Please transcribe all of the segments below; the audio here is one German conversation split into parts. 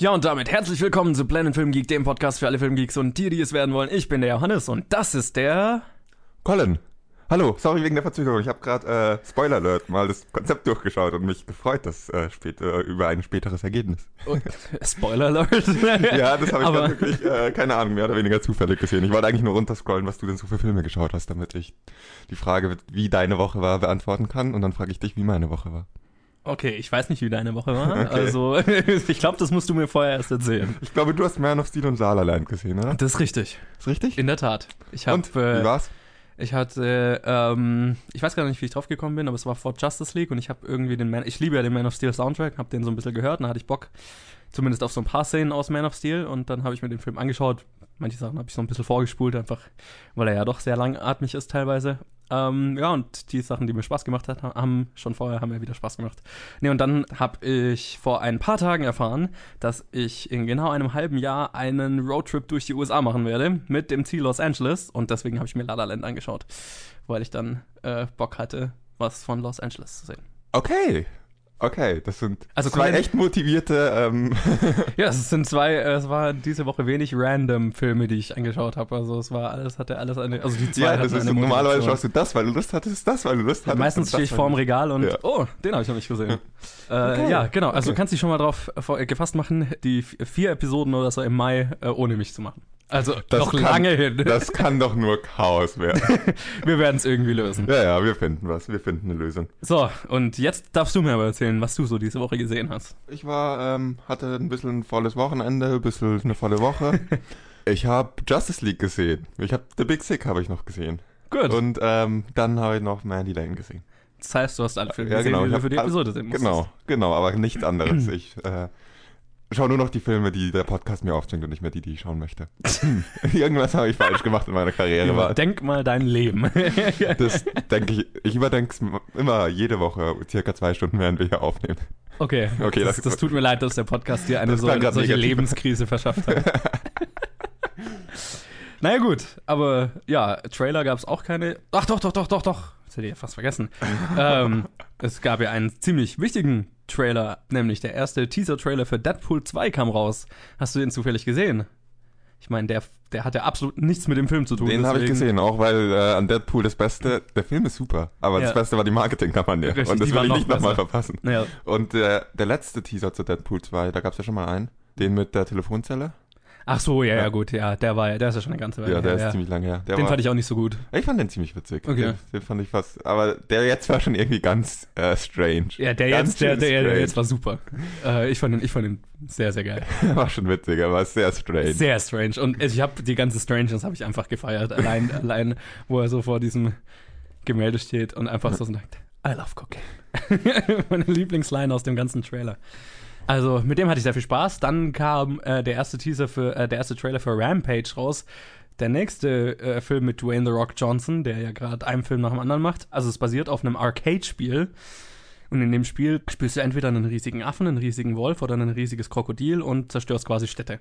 Ja, und damit herzlich willkommen zu Planet Film Geek, dem Podcast für alle Filmgeeks und die, die es werden wollen. Ich bin der Johannes und das ist der. Colin. Hallo, sorry wegen der Verzögerung. Ich habe gerade äh, Spoiler Alert mal das Konzept durchgeschaut und mich gefreut, dass äh, später über ein späteres Ergebnis. Oh, Spoiler Alert. ja, das habe ich Aber- wirklich äh, keine Ahnung mehr oder weniger zufällig gesehen. Ich wollte eigentlich nur runterscrollen, was du denn so für Filme geschaut hast, damit ich die Frage, wie deine Woche war, beantworten kann und dann frage ich dich, wie meine Woche war. Okay, ich weiß nicht, wie deine Woche war. Okay. Also, ich glaube, das musst du mir vorher erst erzählen. Ich glaube, du hast Man of Steel und La La Land gesehen, oder? Das ist richtig. Ist richtig? In der Tat. Ich habe. und wie Äh, war's? ich hatte. Ähm, ich weiß gar nicht, wie ich drauf gekommen bin, aber es war vor Justice League und ich habe irgendwie den Man. Ich liebe ja den Man of Steel Soundtrack, habe den so ein bisschen gehört und da hatte ich Bock. Zumindest auf so ein paar Szenen aus Man of Steel und dann habe ich mir den Film angeschaut. Manche Sachen habe ich so ein bisschen vorgespult, einfach weil er ja doch sehr langatmig ist teilweise. Ähm, ja, und die Sachen, die mir Spaß gemacht hat, haben schon vorher haben mir wieder Spaß gemacht. Nee, und dann habe ich vor ein paar Tagen erfahren, dass ich in genau einem halben Jahr einen Roadtrip durch die USA machen werde mit dem Ziel Los Angeles und deswegen habe ich mir La La Land angeschaut, weil ich dann äh, Bock hatte, was von Los Angeles zu sehen. Okay. Okay, das sind Also zwei echt motivierte ähm, Ja, es sind zwei, äh, es war diese Woche wenig random Filme, die ich angeschaut habe. Also es war alles, hatte alles eine, also die zwei Ja, das ist eine normalerweise schaust du das, weil du Lust hattest, das, weil du Lust hattest. Meistens und das, stehe ich vorm Regal und Ja. oh, den habe ich noch nicht gesehen. Äh, Okay. Ja, genau. Also Okay. du kannst dich schon mal drauf äh, gefasst machen, die vier Episoden oder so im Mai äh, ohne mich zu machen. Also Das noch kann- lange hin. Das kann doch nur Chaos werden. Wir werden es irgendwie lösen. ja, ja, wir finden was. Wir finden eine Lösung. So, und jetzt darfst du mir aber erzählen, was du so diese Woche gesehen hast. Ich war, ähm, hatte ein bisschen ein volles Wochenende, ein bisschen eine volle Woche. ich habe Justice League gesehen. Ich habe The Big Sick habe ich noch gesehen. Gut. Und ähm, dann habe ich noch Mandy Lane gesehen. das heißt, du hast alle Filme Ja, gesehen, genau, die du für die Episode sehen musstest. Genau, genau, aber nichts anderes. ich äh, schaue nur noch die Filme, die der Podcast mir aufschenkt und nicht mehr die, die ich schauen möchte. Irgendwas habe ich falsch gemacht in meiner Karriere. Denk mal dein Leben. das denke ich, ich überdenke es immer jede Woche, circa zwei Stunden, während wir hier aufnehmen. Okay, Okay, das, das- das tut mir leid, dass der Podcast dir eine so, solche negativ. Lebenskrise verschafft hat. Naja gut, aber ja, Trailer gab es auch keine. Ach doch, doch, doch, doch, doch. Das hätte ich ja fast vergessen. ähm, es gab ja einen ziemlich wichtigen Trailer, nämlich der erste Teaser-Trailer für Deadpool 2 kam raus. Hast du den zufällig gesehen? Ich meine, der, der hat ja absolut nichts mit dem Film zu tun. Den habe ich gesehen, auch weil äh, an Deadpool das Beste, der Film ist super, aber Ja. das Beste war die Marketingkampagne. Richtig, und das will ich noch nicht nochmal verpassen. Naja, Und äh, der letzte Teaser zu Deadpool 2, da gab es ja schon mal einen, den mit der Telefonzelle. Ach so, ja, ja, Ja. gut, ja, der war ja, der ist ja schon eine ganze Weile. Ja, der her, ist ziemlich lang her. Der Den war, fand ich auch nicht so gut. ich fand den ziemlich witzig. Okay. Den, den fand ich fast, aber der jetzt war schon irgendwie ganz äh, strange. Ja, der Ganz jetzt, der, der, der jetzt war super. Äh, ich, fand ihn, ich fand ihn sehr, sehr geil. war schon witzig, aber sehr strange. Sehr strange. Und ich habe die ganze Strangeness habe ich einfach gefeiert. Allein, allein, wo er so vor diesem Gemälde steht und einfach so sagt, I love cocaine. Meine Lieblingsline aus dem ganzen Trailer. Also mit dem hatte ich sehr viel Spaß. Dann kam äh, der erste Teaser für, äh, der erste Trailer für Rampage raus. Der nächste äh, Film mit Dwayne The Rock Johnson, der ja gerade einen Film nach dem anderen macht. Also es basiert auf einem Arcade-Spiel. Und in dem Spiel spielst du entweder einen riesigen Affen, einen riesigen Wolf oder ein riesiges Krokodil und zerstörst quasi Städte.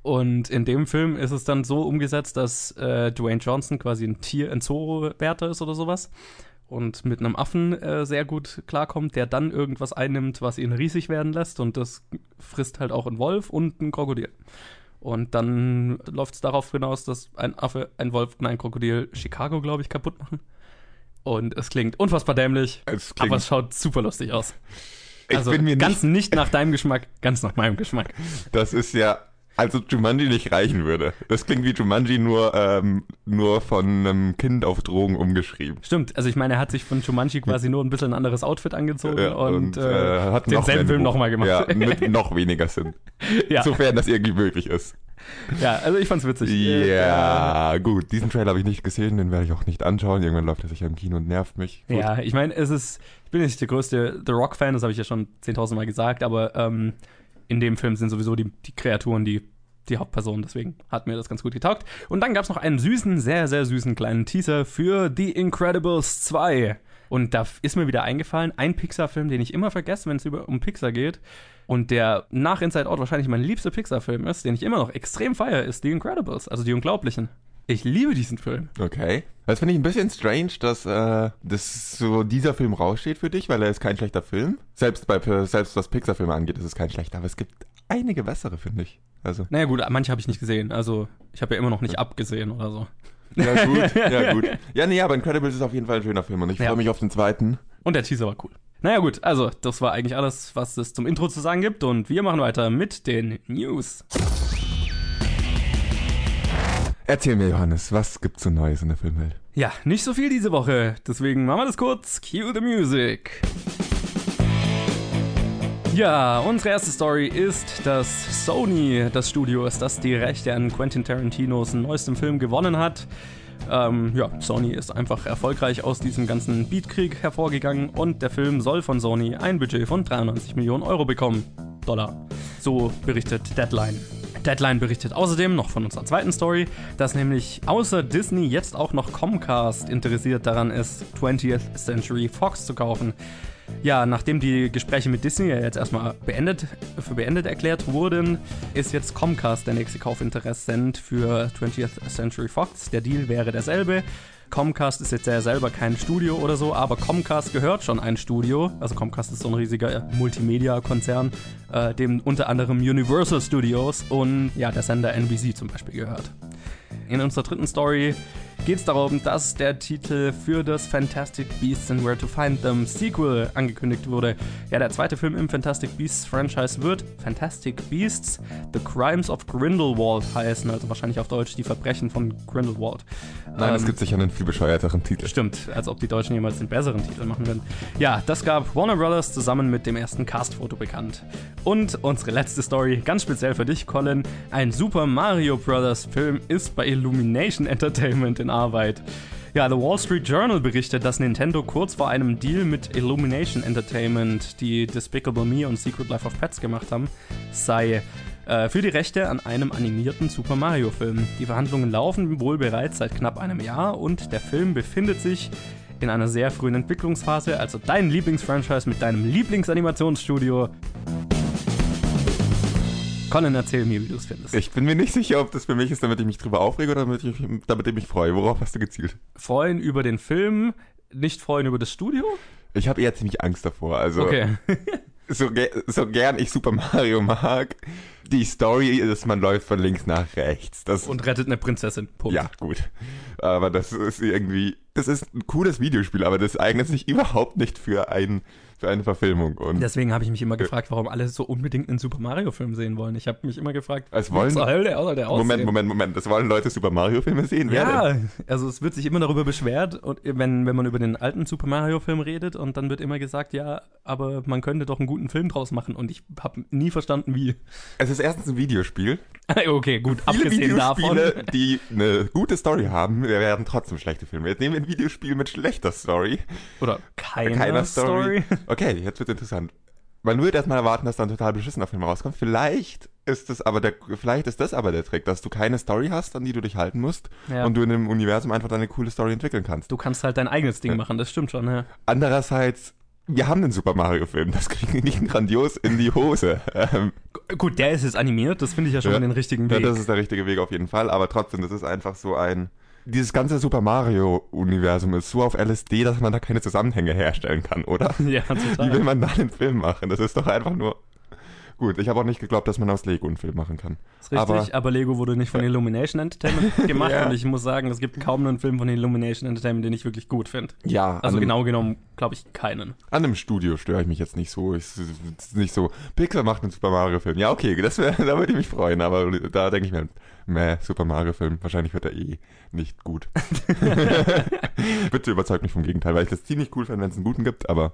Und in dem Film ist es dann so umgesetzt, dass äh, Dwayne Johnson quasi ein Tier, ein Zoowärter ist oder sowas. Und mit einem Affen äh, sehr gut klarkommt, der dann irgendwas einnimmt, was ihn riesig werden lässt. Und das frisst halt auch ein Wolf und ein Krokodil. Und dann läuft es darauf hinaus, dass ein Affe, ein Wolf und ein Krokodil Chicago, glaube ich, kaputt machen. Und es klingt unfassbar dämlich, Es aber klingt, es schaut super lustig aus. ich Also ganz nicht, nicht nach deinem Geschmack, ganz nach meinem Geschmack. das ist ja, also Jumanji nicht reichen würde. Das klingt wie Jumanji nur, ähm, nur von einem Kind auf Drogen umgeschrieben. Stimmt, also ich meine, er hat sich von Jumanji quasi nur ein bisschen ein anderes Outfit angezogen Ja, und, äh, hat denselben noch Film nochmal gemacht. Ja, mit noch weniger Sinn. ja, Sofern das irgendwie möglich ist. ja, also ich fand's witzig. Äh, Ja, gut. Diesen Trailer habe ich nicht gesehen, den werde ich auch nicht anschauen. Irgendwann läuft er sicher im Kino und nervt mich. Gut. Ja, ich meine, es ist, ich bin nicht der größte The Rock-Fan, das habe ich ja schon 10.000 Mal gesagt, aber ähm, in dem Film sind sowieso die, die Kreaturen die, die Hauptpersonen, deswegen hat mir das ganz gut getaugt. Und dann gab es noch einen süßen, sehr, sehr süßen kleinen Teaser für The Incredibles 2. Und da ist mir wieder eingefallen, ein Pixar-Film, den ich immer vergesse, wenn es um Pixar geht. Und der nach Inside Out wahrscheinlich mein liebster Pixar-Film ist, den ich immer noch extrem feiere, ist The Incredibles, also die Unglaublichen. Ich liebe diesen Film. Okay. Das finde ich ein bisschen strange, dass, äh, dass so dieser Film raussteht für dich, weil er ist kein schlechter Film. Selbst bei selbst was Pixar-Filme angeht, ist es kein schlechter. Aber es gibt einige bessere, finde ich. Also. Naja, gut, manche habe ich nicht gesehen. Also, ich habe ja immer noch nicht abgesehen oder so. Ja, gut, ja, gut. Ja, nee, aber Incredibles ist auf jeden Fall ein schöner Film und ich Ja. freue mich auf den zweiten. Und der Teaser war cool. Naja, gut, also, das war eigentlich alles, was es zum Intro zu sagen gibt. Und wir machen weiter mit den News. Erzähl mir, Johannes, was gibt's so Neues in der Filmwelt? Ja, nicht so viel diese Woche. Deswegen machen wir das kurz. Cue the music. Ja, unsere erste Story ist, dass Sony das Studio ist, das die Rechte an Quentin Tarantinos neuestem Film gewonnen hat. Ähm, ja, Sony ist einfach erfolgreich aus diesem ganzen Beatkrieg hervorgegangen und der Film soll von Sony ein Budget von 93 Millionen Euro bekommen. Dollar. So berichtet Deadline. Deadline berichtet außerdem noch von unserer zweiten Story, dass nämlich außer Disney jetzt auch noch Comcast interessiert daran ist, 20th Century Fox zu kaufen. Ja, nachdem die Gespräche mit Disney ja jetzt erstmal beendet, für beendet erklärt wurden, ist jetzt Comcast der nächste Kaufinteressent für 20th Century Fox. Der Deal wäre derselbe. Comcast ist jetzt ja selber kein Studio oder so, aber Comcast gehört schon ein Studio. Also Comcast ist so ein riesiger Multimedia-Konzern, äh, dem unter anderem Universal Studios und ja, der Sender NBC zum Beispiel gehört. In unserer dritten Story geht es darum, dass der Titel für das Fantastic Beasts and Where to Find Them Sequel angekündigt wurde. Ja, der zweite Film im Fantastic Beasts Franchise wird Fantastic Beasts The Crimes of Grindelwald heißen, also wahrscheinlich auf Deutsch die Verbrechen von Grindelwald. Nein, es Ähm, gibt sicher einen viel bescheuerteren Titel. Stimmt, als ob die Deutschen jemals den besseren Titel machen würden. Ja, das gab Warner Brothers zusammen mit dem ersten Castfoto bekannt. Und unsere letzte Story, ganz speziell für dich, Colin. Ein Super Mario Brothers Film ist bei Illumination Entertainment in Arbeit. Ja, The Wall Street Journal berichtet, dass Nintendo kurz vor einem Deal mit Illumination Entertainment, die Despicable Me und Secret Life of Pets gemacht haben, sei äh, für die Rechte an einem animierten Super Mario Film. Die Verhandlungen laufen wohl bereits seit knapp einem Jahr und der Film befindet sich in einer sehr frühen Entwicklungsphase, also dein Lieblingsfranchise mit deinem Lieblingsanimationsstudio. Colin, erzähl mir, wie du es findest. Ich bin mir nicht sicher, ob das für mich ist, damit ich mich drüber aufrege oder damit ich, damit ich mich freue. Worauf hast du gezielt? Freuen über den Film, nicht freuen über das Studio? Ich habe eher ziemlich Angst davor. Also, Okay. so, ge so gern ich Super Mario mag, die Story ist, man läuft von links nach rechts. Das, Und rettet eine Prinzessin. Punkt. ja, gut. Aber das ist irgendwie, das ist ein cooles Videospiel, aber das eignet sich überhaupt nicht für, ein, für eine Verfilmung. Und Deswegen habe ich mich immer gefragt, warum alle so unbedingt einen Super Mario-Film sehen wollen. Ich habe mich immer gefragt, Es wollen- wie zur Hölle soll der aussehen? Moment, Moment, Moment, das wollen Leute Super Mario-Filme sehen? Ja, also es wird sich immer darüber beschwert, und wenn, wenn man über den alten Super Mario-Film redet und dann wird immer gesagt, ja, aber man könnte doch einen guten Film draus machen und ich habe nie verstanden, wie. Es ist erstens ein Videospiel. okay, gut, Viele abgesehen davon. Die eine gute Story haben, werden trotzdem schlechte Filme. Jetzt nehmen wir ein Videospiel mit schlechter Story. Oder keiner, keiner Story. Story. Okay, jetzt wird interessant. Man würde erstmal erwarten, dass da ein total beschissener Film rauskommt. Vielleicht ist es aber der, vielleicht ist das aber der Trick, dass du keine Story hast, an die du dich halten musst Ja. und du in dem Universum einfach deine coole Story entwickeln kannst. Du kannst halt dein eigenes Ding Ja. machen, das stimmt schon, ja. Andererseits, wir haben den Super Mario Film, das kriegen wir nicht grandios in die Hose. Ähm, Gut, der ist jetzt animiert, das finde ich ja schon Ja. den richtigen ja, Weg. das ist der richtige Weg auf jeden Fall, aber trotzdem, das ist einfach so ein dieses ganze Super Mario Universum ist so auf LSD, dass man da keine Zusammenhänge herstellen kann, oder? ja, Wie will total. man da einen Film machen? Das ist doch einfach nur. Gut, ich habe auch nicht geglaubt, dass man aus Lego einen Film machen kann. Das ist richtig, aber, Lego wurde nicht von Illumination Entertainment gemacht Ja. und ich muss sagen, es gibt kaum einen Film von Illumination Entertainment, den ich wirklich gut finde. Ja, Also genau genommen, glaube ich, keinen. an einem Studio störe ich mich jetzt nicht so. Ich, nicht so, Pixar macht einen Super Mario Film. Ja, okay, das wär, da würde ich mich freuen, aber da denke ich mir, meh, Super Mario Film, wahrscheinlich wird er eh nicht gut. Bitte überzeugt mich vom Gegenteil, weil ich das ziemlich cool fände, wenn es einen guten gibt, aber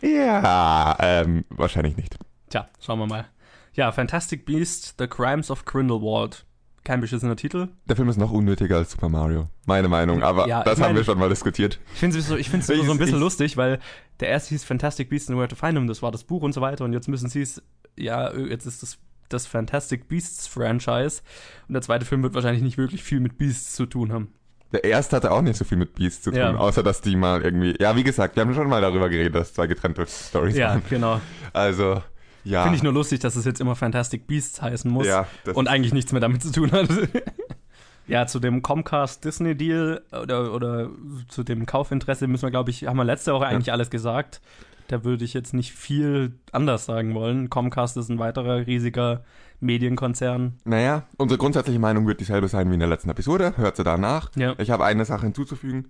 ja, ähm, wahrscheinlich nicht. Tja, schauen wir mal. Ja, Fantastic Beasts, The Crimes of Grindelwald. Kein beschissener Titel. Der Film ist noch unnötiger als Super Mario. Meine Meinung, aber Ja, das ich haben wir schon mal diskutiert. Ich finde es so, ich find's Ich- so ein bisschen ich- lustig, weil der erste hieß Fantastic Beasts and Where to Find Them, das war das Buch und so weiter und jetzt müssen sie es, ja, jetzt ist das das Fantastic Beasts Franchise und der zweite Film wird wahrscheinlich nicht wirklich viel mit Beasts zu tun haben. Der erste hatte auch nicht so viel mit Beasts zu tun, Ja. außer dass die mal irgendwie. Ja, wie gesagt, wir haben schon mal darüber geredet, dass zwei getrennte Stories Ja, waren. genau. Also, ja. Finde ich nur lustig, dass es jetzt immer Fantastic Beasts heißen muss Ja, und eigentlich nichts mehr damit zu tun hat. ja, zu dem Comcast-Disney-Deal oder, oder zu dem Kaufinteresse müssen wir, glaube ich, haben wir letzte Woche eigentlich alles gesagt. Da würde ich jetzt nicht viel anders sagen wollen. Comcast ist ein weiterer riesiger Medienkonzern. Naja, unsere grundsätzliche Meinung wird dieselbe sein wie in der letzten Episode. Hört sie danach. Ja. Ich habe eine Sache hinzuzufügen.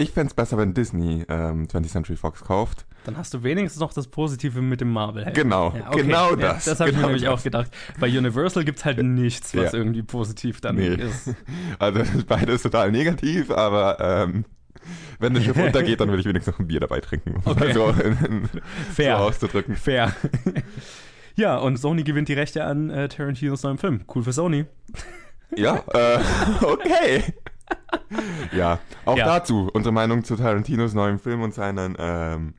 Ich fände es besser, wenn Disney ähm, 20th Century Fox kauft. Dann hast du wenigstens noch das Positive mit dem Marvel. -Helden. Genau, Ja, okay. genau Ja, das. das habe ich mir genau nämlich das. auch gedacht. Bei Universal gibt es halt nichts, was Ja. irgendwie positiv dann Nee. ist. Also beides total negativ, aber ähm, wenn das Schiff untergeht, dann will ich wenigstens noch ein Bier dabei trinken, um Okay. so, in, Fair. so auszudrücken. Fair. ja, und Sony gewinnt die Rechte an äh, Tarantinos neuem Film. Cool für Sony. Ja, äh, okay. ja, auch Ja. dazu unsere Meinung zu Tarantinos neuem Film und seinen, ähm,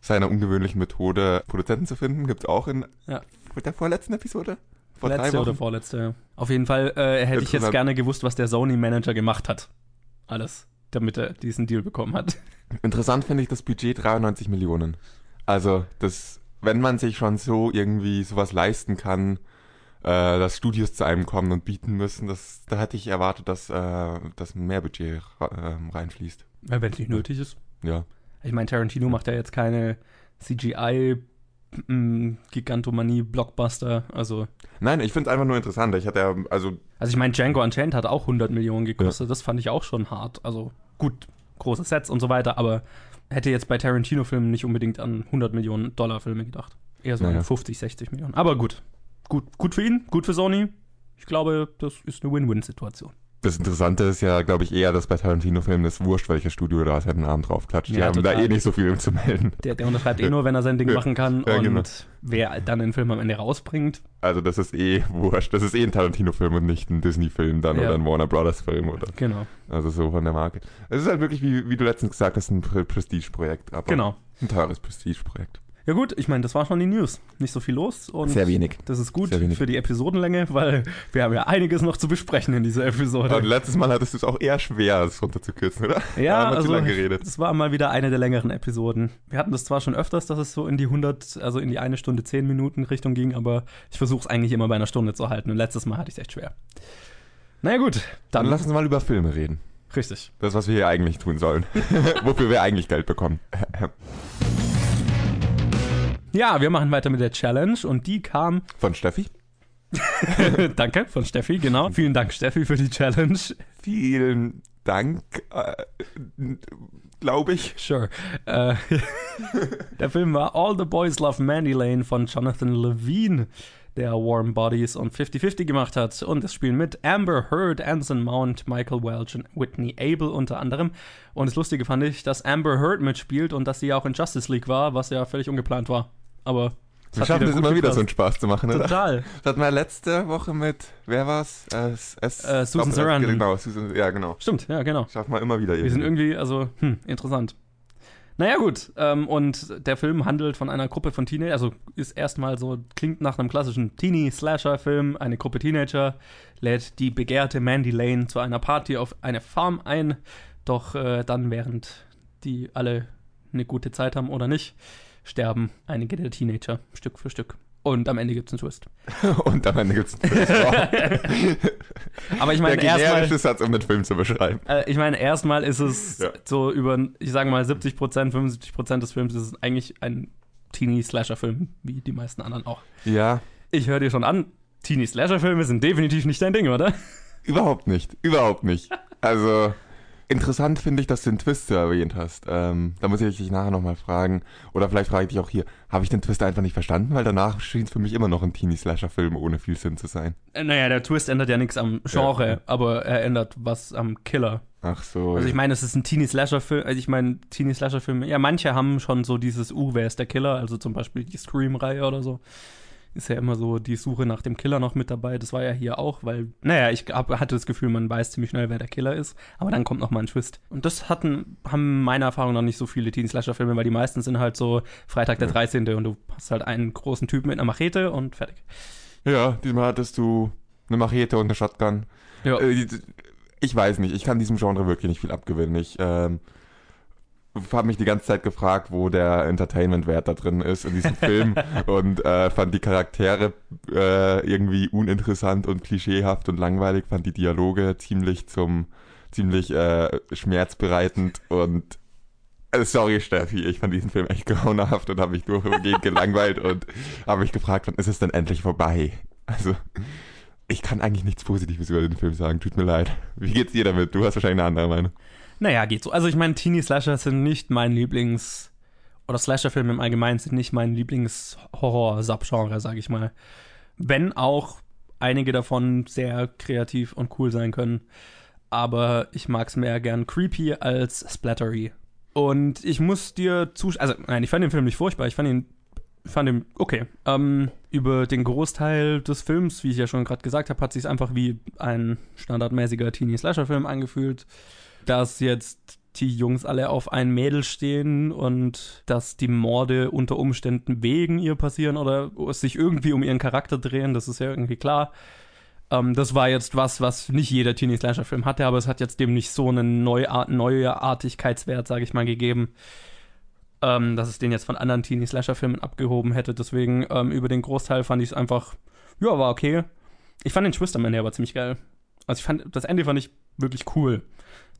seiner ungewöhnlichen Methode, Produzenten zu finden, gibt's auch in Ja. der vorletzten Episode? Vor Letzte oder vorletzte. Auf jeden Fall äh, hätte ich jetzt gerne gewusst, was der Sony-Manager gemacht hat. Alles, damit er diesen Deal bekommen hat. Interessant finde ich das Budget 93 Millionen. Also, das, wenn man sich schon so irgendwie sowas leisten kann, äh, dass Studios zu einem kommen und bieten müssen, das, da hätte ich erwartet, dass, äh, dass mehr Budget ähm, reinfließt. Ja, Wenn es nicht nötig ist. Ja. Ich meine, Tarantino macht ja jetzt keine CGI Gigantomanie Blockbuster. Also, Nein, ich finde es einfach nur interessant. Ich hatte ja, also, also ich meine, Django Unchained hat auch 100 Millionen gekostet. Das fand ich auch schon hart. Also gut, große Sets und so weiter, aber hätte jetzt bei Tarantino-Filmen nicht unbedingt an 100 Millionen Dollar Filme gedacht. Eher so Naja. an 50, 60 Millionen. Aber gut. Gut, gut für ihn, gut für Sony. Ich glaube, das ist eine Win-Win-Situation. Das Interessante ist ja, glaube ich, eher, dass bei Tarantino-Filmen das wurscht, welches Studio da seinen Namen draufklatscht. Die Ja, haben da total. eh nicht so viel zu melden. Der, der unterschreibt eh nur, wenn er sein Ding Ja. machen kann. Ja, und genau. wer dann den Film am Ende rausbringt, Also, das ist eh wurscht. Das ist eh ein Tarantino-Film und nicht ein Disney-Film dann oder ein Warner Brothers-Film oder. genau. Also so von der Marke. Es ist halt wirklich, wie, wie du letztens gesagt hast, ein Pre- Prestige-Projekt. aber Genau. Ein teures Prestige-Projekt. Ja gut, ich meine, das war schon die News. Nicht so viel los. Und Sehr wenig. Das ist gut für die Episodenlänge, weil wir haben ja einiges noch zu besprechen in dieser Episode. Und letztes Mal hattest du es auch eher schwer, es runterzukürzen, oder? Da ja, zu also das war mal wieder eine der längeren Episoden. Wir hatten das zwar schon öfters, dass es so in die 100, also in die eine Stunde 10 Minuten Richtung ging, aber ich versuche es eigentlich immer bei einer Stunde zu halten und letztes Mal hatte ich es echt schwer. Naja gut, Dann dann, lass uns mal über Filme reden. richtig. Das, was wir hier eigentlich tun sollen. Wofür wir eigentlich Geld bekommen. Ja, wir machen weiter mit der Challenge und die kam, Von Steffi. danke, von Steffi, genau. Vielen Dank, Steffi, für die Challenge. Vielen Dank, äh, glaube ich. Sure. Äh, der Film war All the Boys Love Mandy Lane von Jonathan Levine, der Warm Bodies und 50-50 gemacht hat. Und es spielen mit Amber Heard, Anson Mount, Michael Welch und Whitney Abel unter anderem. Und das Lustige fand ich, dass Amber Heard mitspielt und dass sie ja auch in Justice League war, was ja völlig ungeplant war. Aber Wir schaffen es immer wieder, so einen. Spaß zu machen, oder? Total. Das hatten wir letzte Woche mit, wer war's? Äh, es, es, Äh, Susan Doppel- Sarandon. Genau, Susan, ja, genau. Stimmt, ja, genau. Schaffen wir immer wieder Wir sind irgendwie, also, hm, interessant. Naja, gut. Ähm, und der Film handelt von einer Gruppe von Teenagern, also ist erstmal so, klingt nach einem klassischen Teenie-Slasher-Film. Eine Gruppe Teenager lädt die begehrte Mandy Lane zu einer Party auf eine Farm ein. Doch äh, dann, während die alle eine gute Zeit haben oder nicht, sterben einige der Teenager Stück für Stück. Und am Ende gibt es einen Twist. Und am Ende gibt's einen Twist. Aber ich meine, Der erstmal. generische Satz, um den Film zu beschreiben. Äh, ich meine, erstmal ist es Ja. so über, ich sage mal, 70 Prozent, 75 Prozent des Films ist es eigentlich ein Teenie-Slasher-Film, wie die meisten anderen auch. Ja, Ich höre dir schon an, Teenie-Slasher-Filme sind definitiv nicht dein Ding, oder? überhaupt nicht. Überhaupt nicht. Also, interessant finde ich, dass du den Twist so erwähnt hast. Ähm, da muss ich dich nachher nochmal fragen. Oder vielleicht frage ich dich auch hier, habe ich den Twist einfach nicht verstanden? Weil danach schien es für mich immer noch ein Teenie-Slasher-Film ohne viel Sinn zu sein. Äh, Naja, der Twist ändert ja nichts am Genre, Ja. aber er ändert was am Killer. Ach so. Also ich meine, es ist ein Teenie-Slasher-Film, also ich meine, Teenie-Slasher-Filme, ja, manche haben schon so dieses, uh, wer ist der Killer? Also zum Beispiel die Scream-Reihe oder so. Ist ja immer so die Suche nach dem Killer noch mit dabei. Das war ja hier auch, weil, naja, ich hab, hatte das Gefühl, man weiß ziemlich schnell, wer der Killer ist. Aber dann kommt noch mal ein Twist. Und das hatten, haben meiner Erfahrung nach nicht so viele Teen-Slasher-Filme, weil die meisten sind halt so Freitag der Ja. 13. und du hast halt einen großen Typen mit einer Machete und fertig. ja, diesmal hattest du eine Machete und eine Shotgun. Ja. Äh, Ich weiß nicht, ich kann diesem Genre wirklich nicht viel abgewinnen. Ich ähm, habe mich die ganze Zeit gefragt, wo der Entertainment-Wert da drin ist in diesem Film und äh, fand die Charaktere äh, irgendwie uninteressant und klischeehaft und langweilig, fand die Dialoge ziemlich zum ziemlich äh, schmerzbereitend und Also sorry, Steffi, ich fand diesen Film echt grauenhaft und habe mich durchgehend gelangweilt und habe mich gefragt, wann ist es denn endlich vorbei? Also, ich kann eigentlich nichts Positives über den Film sagen, tut mir leid. Wie geht's dir damit? Du hast wahrscheinlich eine andere Meinung. Naja, geht so. Also ich meine, Teenie-Slasher sind nicht mein Lieblings- oder Slasher-Filme im Allgemeinen sind nicht mein Lieblings-Horror-Subgenre, sage ich mal. Wenn auch einige davon sehr kreativ und cool sein können. Aber ich mag es mehr gern creepy als splattery. Und ich muss dir zustimmen, also nein, ich fand den Film nicht furchtbar, ich fand ihn, fand ihn okay. Ähm, über den Großteil des Films, wie ich ja schon gerade gesagt habe, hat sich einfach wie ein standardmäßiger Teenie-Slasher-Film angefühlt. Dass jetzt die Jungs alle auf ein Mädel stehen und dass die Morde unter Umständen wegen ihr passieren oder sich irgendwie um ihren Charakter drehen, das ist ja irgendwie klar. Ähm, das war jetzt was, was nicht jeder Teenie-Slasher-Film hatte, aber es hat jetzt dem nicht so einen Neuart Neuartigkeitswert, sage ich mal, gegeben, ähm, dass es den jetzt von anderen Teenie-Slasher-Filmen abgehoben hätte. Deswegen ähm, über den Großteil fand ich es einfach, ja, war okay. Ich fand den Twist am aber ziemlich geil. Also ich fand, das Ende fand ich wirklich cool.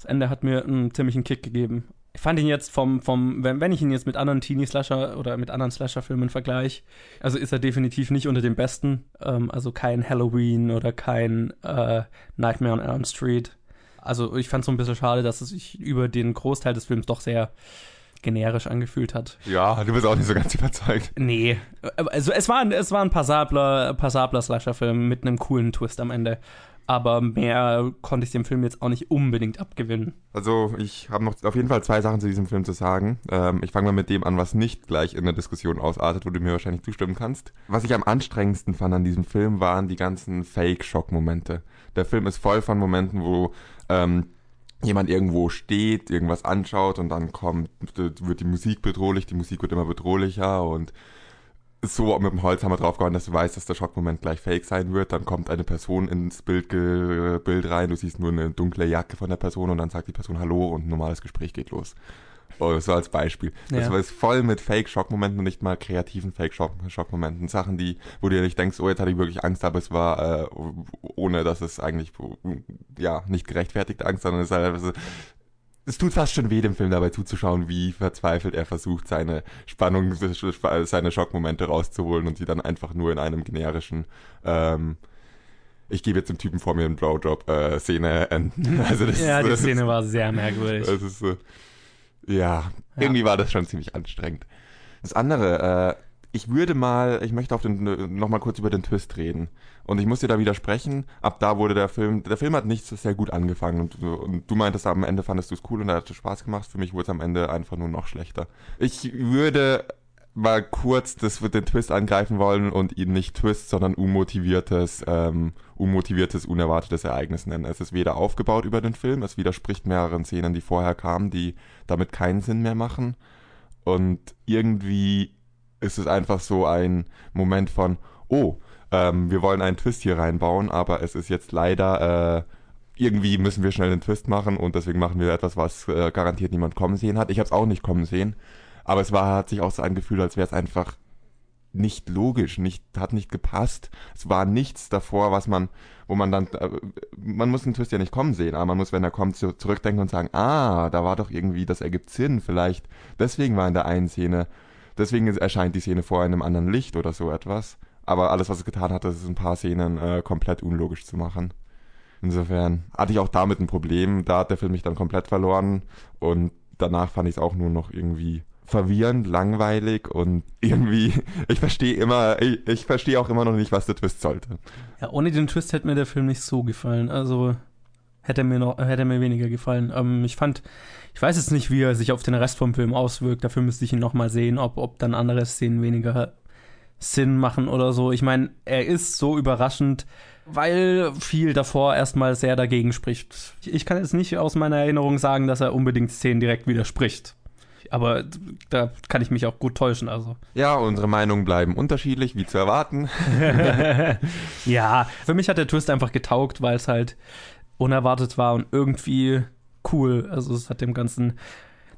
Das Ende hat mir einen ziemlichen Kick gegeben. Ich fand ihn jetzt vom, vom wenn, wenn ich ihn jetzt mit anderen Teenie-Slasher oder mit anderen Slasher-Filmen vergleiche, also ist er definitiv nicht unter den besten. Ähm, also kein Halloween oder kein äh, Nightmare on Elm Street. Also ich fand es so ein bisschen schade, dass es sich über den Großteil des Films doch sehr generisch angefühlt hat. Ja, du bist auch nicht so ganz überzeugt. Nee, also es war, es war ein passabler, passabler Slasher-Film mit einem coolen Twist am Ende aber mehr konnte ich dem Film jetzt auch nicht unbedingt abgewinnen. Also ich habe noch auf jeden Fall zwei Sachen zu diesem Film zu sagen. Ähm, ich fange mal mit dem an, was nicht gleich in der Diskussion ausartet, wo du mir wahrscheinlich zustimmen kannst. Was ich am anstrengendsten fand an diesem Film waren die ganzen Fake-Schock-Momente. Der Film ist voll von Momenten, wo ähm, jemand irgendwo steht, irgendwas anschaut und dann kommt, wird die Musik bedrohlich, die Musik wird immer bedrohlicher und so mit dem Holzhammer draufgehauen, dass du weißt, dass der Schockmoment gleich fake sein wird. Dann kommt eine Person ins Bild, Bild rein, du siehst nur eine dunkle Jacke von der Person und dann sagt die Person Hallo und ein normales Gespräch geht los. Oh, so als Beispiel. Ja. Das war jetzt voll mit Fake-Schockmomenten und nicht mal kreativen Fake-Schockmomenten. Sachen, die, wo du dir nicht denkst, oh, jetzt hatte ich wirklich Angst, aber es war, äh, ohne dass es eigentlich, ja, nicht gerechtfertigte Angst, sondern es ist halt, es tut fast schon weh, dem Film dabei zuzuschauen, wie verzweifelt er versucht, seine Spannung, seine Schockmomente rauszuholen und sie dann einfach nur in einem generischen, ähm, ich gebe jetzt dem Typen vor mir einen Blowjob-Szene äh, enden. Also das, ja, die das Szene ist, war sehr merkwürdig. Das ist so, ja, ja, irgendwie war das schon ziemlich anstrengend. Das andere, äh, ich würde mal, ich möchte auf den, noch mal kurz über den Twist reden. Und ich muss dir da widersprechen, ab da wurde der Film, der Film hat nicht sehr gut angefangen und, und du meintest am Ende fandest du es cool und da hat es Spaß gemacht. Für mich wurde es am Ende einfach nur noch schlechter. Ich würde mal kurz das den Twist angreifen wollen und ihn nicht Twist, sondern unmotiviertes, ähm, unmotiviertes, unerwartetes Ereignis nennen. Es ist weder aufgebaut über den Film, es widerspricht mehreren Szenen, die vorher kamen, die damit keinen Sinn mehr machen. Und irgendwie ist es einfach so ein Moment von, oh, ähm, wir wollen einen Twist hier reinbauen, aber es ist jetzt leider, äh, irgendwie müssen wir schnell einen Twist machen und deswegen machen wir etwas, was äh, garantiert niemand kommen sehen hat. Ich habe es auch nicht kommen sehen, aber es war, hat sich auch so angefühlt, als wäre es einfach nicht logisch, nicht, hat nicht gepasst. Es war nichts davor, was man, wo man dann, äh, man muss den Twist ja nicht kommen sehen, aber man muss, wenn er kommt, so zurückdenken und sagen, ah, da war doch irgendwie, das ergibt Sinn, vielleicht deswegen war in der einen Szene Deswegen erscheint die Szene vor einem anderen Licht oder so etwas. Aber alles, was es getan hat, ist ein paar Szenen äh, komplett unlogisch zu machen. Insofern hatte ich auch damit ein Problem. Da hat der Film mich dann komplett verloren. Und danach fand ich es auch nur noch irgendwie verwirrend, langweilig und irgendwie, ich verstehe immer, ich, ich verstehe auch immer noch nicht, was der Twist sollte. Ja, ohne den Twist hätte mir der Film nicht so gefallen. Also hätte mir noch, hätte mir weniger gefallen. Ähm, ich fand, ich weiß jetzt nicht, wie er sich auf den Rest vom Film auswirkt. Dafür müsste ich ihn nochmal sehen, ob, ob dann andere Szenen weniger Sinn machen oder so. Ich meine, er ist so überraschend, weil viel davor erstmal sehr dagegen spricht. Ich kann jetzt nicht aus meiner Erinnerung sagen, dass er unbedingt Szenen direkt widerspricht. Aber da kann ich mich auch gut täuschen, also. Ja, unsere Meinungen bleiben unterschiedlich, wie zu erwarten. ja, für mich hat der Twist einfach getaugt, weil es halt unerwartet war und irgendwie cool. Also es hat dem Ganzen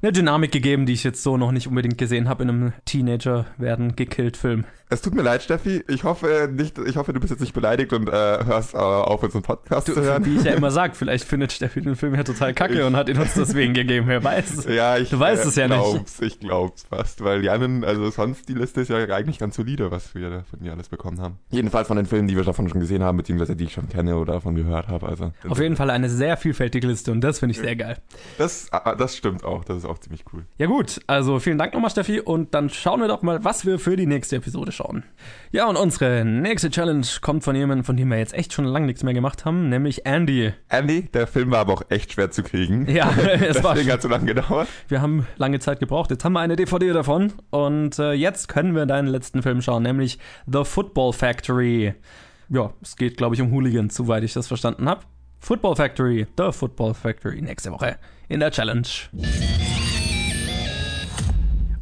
eine Dynamik gegeben, die ich jetzt so noch nicht unbedingt gesehen habe in einem Teenager werden gekillt Film. Es tut mir leid, Steffi. Ich hoffe nicht, ich hoffe, du bist jetzt nicht beleidigt und äh, hörst äh, auf, unseren Podcast Du, zu hören. wie ich ja immer sage, vielleicht findet Steffi den Film ja total kacke Ich- und hat ihn uns deswegen gegeben. Wer weiß. Ja, ich Du weißt es ja nicht. glaub's, Ich glaub's fast, weil die anderen, also sonst die Liste ist ja eigentlich ganz solide, was wir da von dir alles bekommen haben. Jedenfalls von den Filmen, die wir davon schon gesehen haben, beziehungsweise die ich schon kenne oder davon gehört habe. Also Auf jeden Fall eine sehr vielfältige Liste und das finde ich sehr geil. das, ah, das stimmt auch. Das ist auch ziemlich cool. Ja gut, also vielen Dank nochmal Steffi und dann schauen wir doch mal, was wir für die nächste Episode schauen. Ja und unsere nächste Challenge kommt von jemandem, von dem wir jetzt echt schon lange nichts mehr gemacht haben, nämlich Andy. Andy, der Film war aber auch echt schwer zu kriegen. Ja, es war Deswegen hat so lange gedauert. Wir haben lange Zeit gebraucht. Jetzt haben wir eine DVD davon und äh, jetzt können wir deinen letzten Film schauen, nämlich The Football Factory. Ja, es geht, glaube ich, um Hooligans, soweit ich das verstanden habe. Football Factory, The Football Factory, nächste Woche in der Challenge.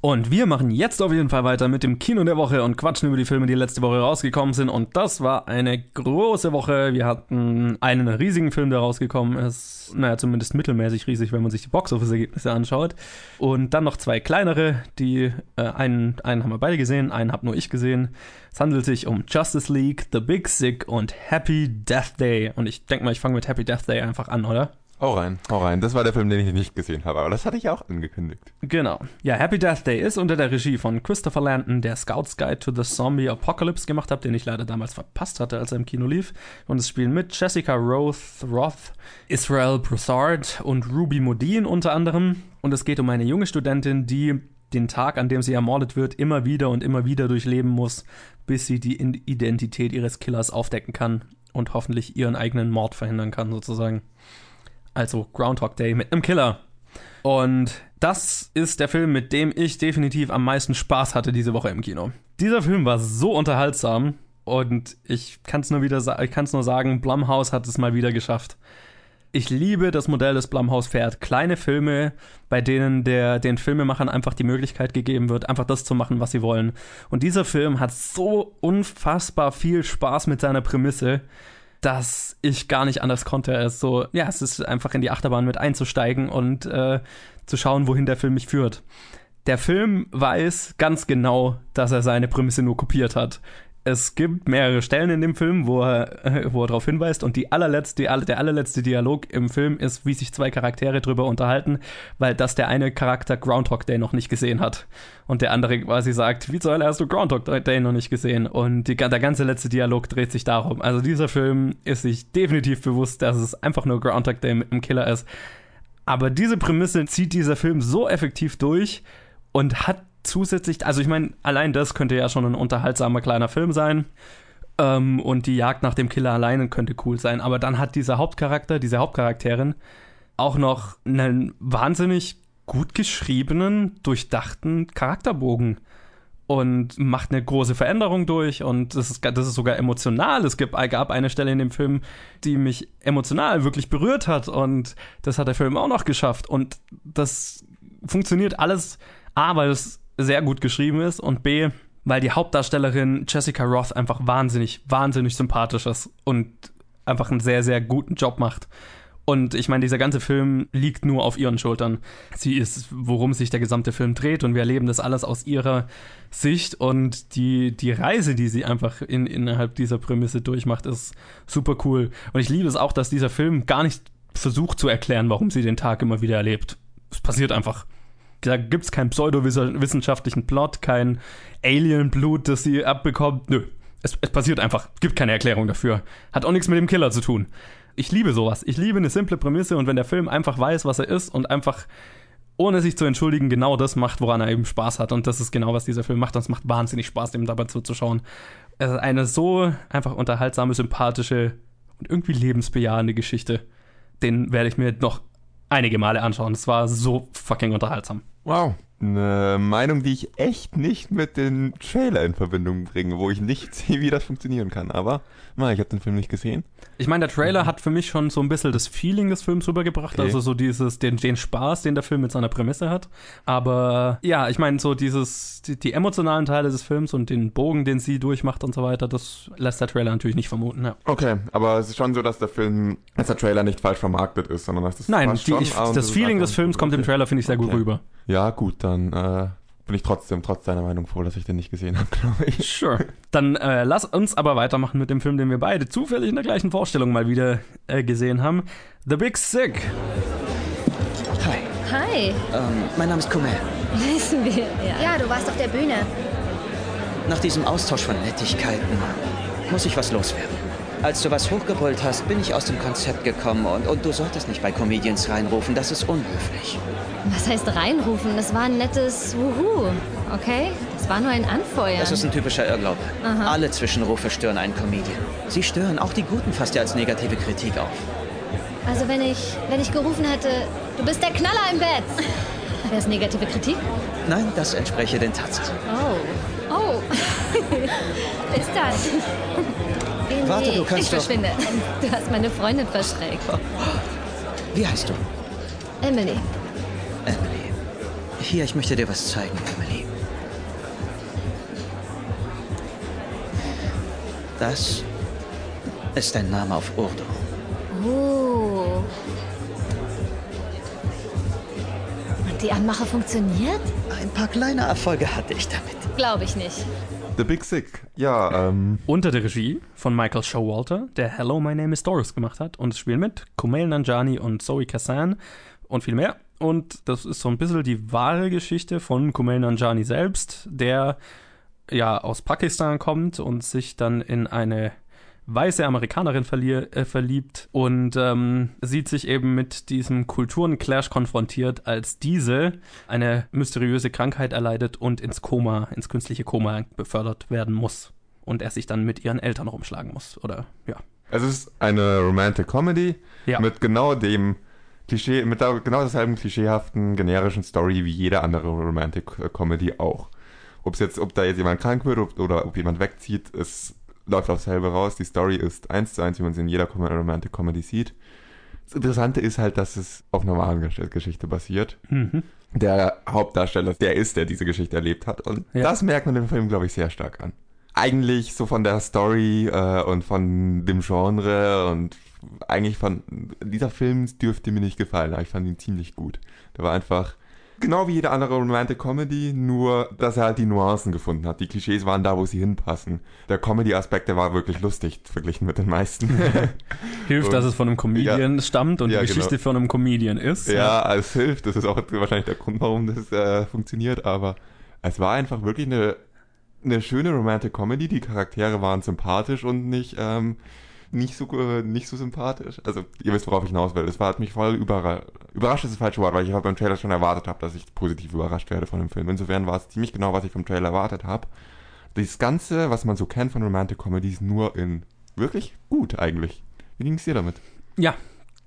Und wir machen jetzt auf jeden Fall weiter mit dem Kino der Woche und quatschen über die Filme, die letzte Woche rausgekommen sind. Und das war eine große Woche. Wir hatten einen riesigen Film, der rausgekommen ist. Naja, zumindest mittelmäßig riesig, wenn man sich die Boxoffice-Ergebnisse anschaut. Und dann noch zwei kleinere, die äh, einen, einen haben wir beide gesehen, einen habe nur ich gesehen. Es handelt sich um Justice League, The Big Sick und Happy Death Day. Und ich denke mal, ich fange mit Happy Death Day einfach an, oder? Hau rein, hau rein. Das war der Film, den ich nicht gesehen habe, aber das hatte ich auch angekündigt. Genau. Ja, Happy Death Day ist unter der Regie von Christopher Landon, der Scout's Guide to the Zombie Apocalypse gemacht hat, den ich leider damals verpasst hatte, als er im Kino lief. Und es spielen mit Jessica Roth, Roth, Israel Broussard und Ruby Modine unter anderem. Und es geht um eine junge Studentin, die den Tag, an dem sie ermordet wird, immer wieder und immer wieder durchleben muss, bis sie die Identität ihres Killers aufdecken kann und hoffentlich ihren eigenen Mord verhindern kann, sozusagen. Also Groundhog Day mit einem Killer. Und das ist der Film, mit dem ich definitiv am meisten Spaß hatte diese Woche im Kino. Dieser Film war so unterhaltsam und ich kann es nur wieder ich kann's nur sagen, Blumhouse hat es mal wieder geschafft. Ich liebe das Modell, das Blumhouse fährt. Kleine Filme, bei denen der, den Filmemachern einfach die Möglichkeit gegeben wird, einfach das zu machen, was sie wollen. Und dieser Film hat so unfassbar viel Spaß mit seiner Prämisse, dass ich gar nicht anders konnte, als so, ja, es ist einfach in die Achterbahn mit einzusteigen und äh, zu schauen, wohin der Film mich führt. Der Film weiß ganz genau, dass er seine Prämisse nur kopiert hat. Es gibt mehrere Stellen in dem Film, wo er, äh, wo er darauf hinweist und die allerletzte, der allerletzte Dialog im Film ist, wie sich zwei Charaktere drüber unterhalten, weil das der eine Charakter Groundhog Day noch nicht gesehen hat und der andere quasi sagt, wie zur Hölle hast du Groundhog Day noch nicht gesehen und die, der ganze letzte Dialog dreht sich darum. Also dieser Film ist sich definitiv bewusst, dass es einfach nur Groundhog Day mit einem Killer ist. Aber diese Prämisse zieht dieser Film so effektiv durch und hat zusätzlich, also ich meine, allein das könnte ja schon ein unterhaltsamer kleiner Film sein. Ähm, und die Jagd nach dem Killer alleine könnte cool sein. Aber dann hat dieser Hauptcharakter, diese Hauptcharakterin, auch noch einen wahnsinnig gut geschriebenen, durchdachten Charakterbogen und macht eine große Veränderung durch und das ist, das ist sogar emotional. Es gibt, gab eine Stelle in dem Film, die mich emotional wirklich berührt hat und das hat der Film auch noch geschafft und das funktioniert alles A, weil es sehr gut geschrieben ist und B, weil die Hauptdarstellerin Jessica Roth einfach wahnsinnig, wahnsinnig sympathisch ist und einfach einen sehr, sehr guten Job macht. Und ich meine, dieser ganze Film liegt nur auf ihren Schultern. Sie ist, worum sich der gesamte Film dreht und wir erleben das alles aus ihrer Sicht und die, die Reise, die sie einfach in, innerhalb dieser Prämisse durchmacht, ist super cool. Und ich liebe es auch, dass dieser Film gar nicht versucht zu erklären, warum sie den Tag immer wieder erlebt. Es passiert einfach. Da gibt es keinen pseudowissenschaftlichen Plot, kein Alien-Blut, das sie abbekommt. Nö, es, es passiert einfach. Gibt keine Erklärung dafür. Hat auch nichts mit dem Killer zu tun. Ich liebe sowas. Ich liebe eine simple Prämisse und wenn der Film einfach weiß, was er ist und einfach ohne sich zu entschuldigen, genau das macht, woran er eben Spaß hat. Und das ist genau, was dieser Film macht. Und es macht wahnsinnig Spaß, dem dabei zuzuschauen. Es ist eine so einfach unterhaltsame, sympathische und irgendwie lebensbejahende Geschichte. Den werde ich mir noch einige Male anschauen. Es war so fucking unterhaltsam. Wow. Eine Meinung, die ich echt nicht mit den Trailer in Verbindung bringe, wo ich nicht sehe, wie das funktionieren kann. Aber, na, ich habe den Film nicht gesehen. Ich meine, der Trailer hat für mich schon so ein bisschen das Feeling des Films rübergebracht, Okay. also so dieses, den, den Spaß, den der Film mit seiner Prämisse hat. Aber ja, ich meine, so dieses, die, die emotionalen Teile des Films und den Bogen, den sie durchmacht und so weiter, das lässt der Trailer natürlich nicht vermuten. Ja. Okay, aber es ist schon so, dass der Film, dass der Trailer nicht falsch vermarktet ist, sondern dass das Nein, die, schon. ich, Ah, das ist Feeling des Films kommt im. Trailer, finde ich, sehr gut Okay. rüber. Ja, gut, dann äh, bin ich trotzdem, trotz deiner Meinung froh, dass ich den nicht gesehen habe, glaube ich. Sure. Dann äh, lass uns aber weitermachen mit dem Film, den wir beide zufällig in der gleichen Vorstellung mal wieder äh, gesehen haben. The Big Sick. Hi, Hi, ähm, mein Name ist Kumail. wissen wir. Ja. Ja, du warst auf der Bühne. Nach diesem Austausch von Nettigkeiten muss ich was loswerden. Als du was hochgebrüllt hast, bin ich aus dem Konzept gekommen und, und du solltest nicht bei Comedians reinrufen, das ist unhöflich. Was heißt reinrufen? Das war ein nettes Wuhu, okay? Das war nur ein Anfeuern. Das ist ein typischer Irrglaube. Alle Zwischenrufe stören einen Comedian. Sie stören auch die Guten fast ja als negative Kritik auf. also wenn ich, wenn ich gerufen hätte, du bist der Knaller im Bett. Wäre es negative Kritik? Nein, das entspreche den Tatsachen. Oh. Oh. Bis dann. Nee, Warte, du kannst ich doch- verschwinde. Du hast meine Freundin verschreckt. Wie heißt du? Emily. Emily. Hier, ich möchte dir was zeigen, Emily. Das ist dein Name auf Urdu. Oh. Und die Anmache funktioniert? Ein paar kleine Erfolge hatte ich damit. Glaube ich nicht. The Big Sick. Ja, ähm, Unter der Regie von Michael Showalter, der Hello, My Name is Doris gemacht hat. Und es spielen mit Kumail Nanjiani und Zoe Kazan und viel mehr. Und das ist so ein bisschen die wahre Geschichte von Kumail Nanjiani selbst, der ja aus Pakistan kommt und sich dann in eine weiße Amerikanerin äh, verliebt und ähm, sieht sich eben mit diesem Kulturenclash konfrontiert, als diese eine mysteriöse Krankheit erleidet und ins Koma, ins künstliche Koma befördert werden muss. Und er sich dann mit ihren Eltern rumschlagen muss. Oder ja. es ist eine Romantic Comedy Ja. mit genau dem Klischee, mit genau derselben klischeehaften, generischen Story wie jede andere Romantic Comedy auch. Ob's jetzt, ob da jetzt jemand krank wird oder ob jemand wegzieht, es läuft aufs selbe raus. Die Story ist eins zu eins, wie man sie in jeder Romantic Comedy sieht. Das Interessante ist halt, dass es auf einer wahren Gesch- Geschichte basiert. Mhm. Der Hauptdarsteller, der ist, der diese Geschichte erlebt hat. Und Ja. das merkt man im Film, glaube ich, sehr stark an. Eigentlich so von der Story äh, und von dem Genre und eigentlich von dieser Film dürfte mir nicht gefallen, aber ich fand ihn ziemlich gut. Der war einfach genau wie jede andere Romantic Comedy, nur dass er halt die Nuancen gefunden hat. Die Klischees waren da, wo sie hinpassen. Der Comedy-Aspekt, der war wirklich lustig verglichen mit den meisten. Hilft, Und- dass es von einem Comedian stammt und Ja, die Geschichte genau. von einem Comedian ist. Ja, es hilft. Das ist auch wahrscheinlich der Grund, warum das äh, funktioniert. Aber es war einfach wirklich eine, eine schöne Romantic Comedy. Die Charaktere waren sympathisch und nicht, ähm, nicht, so, äh, nicht so sympathisch. Also, ihr wisst, worauf ich hinaus will. Es war, hat mich voll überrascht. Überrascht ist das falsche Wort, weil ich halt beim Trailer schon erwartet habe, dass ich positiv überrascht werde von dem Film. Insofern war es ziemlich genau, was ich vom Trailer erwartet habe. Das Ganze, was man so kennt von Romantic Comedies, nur in wirklich gut eigentlich. Wie ging es dir damit? Ja,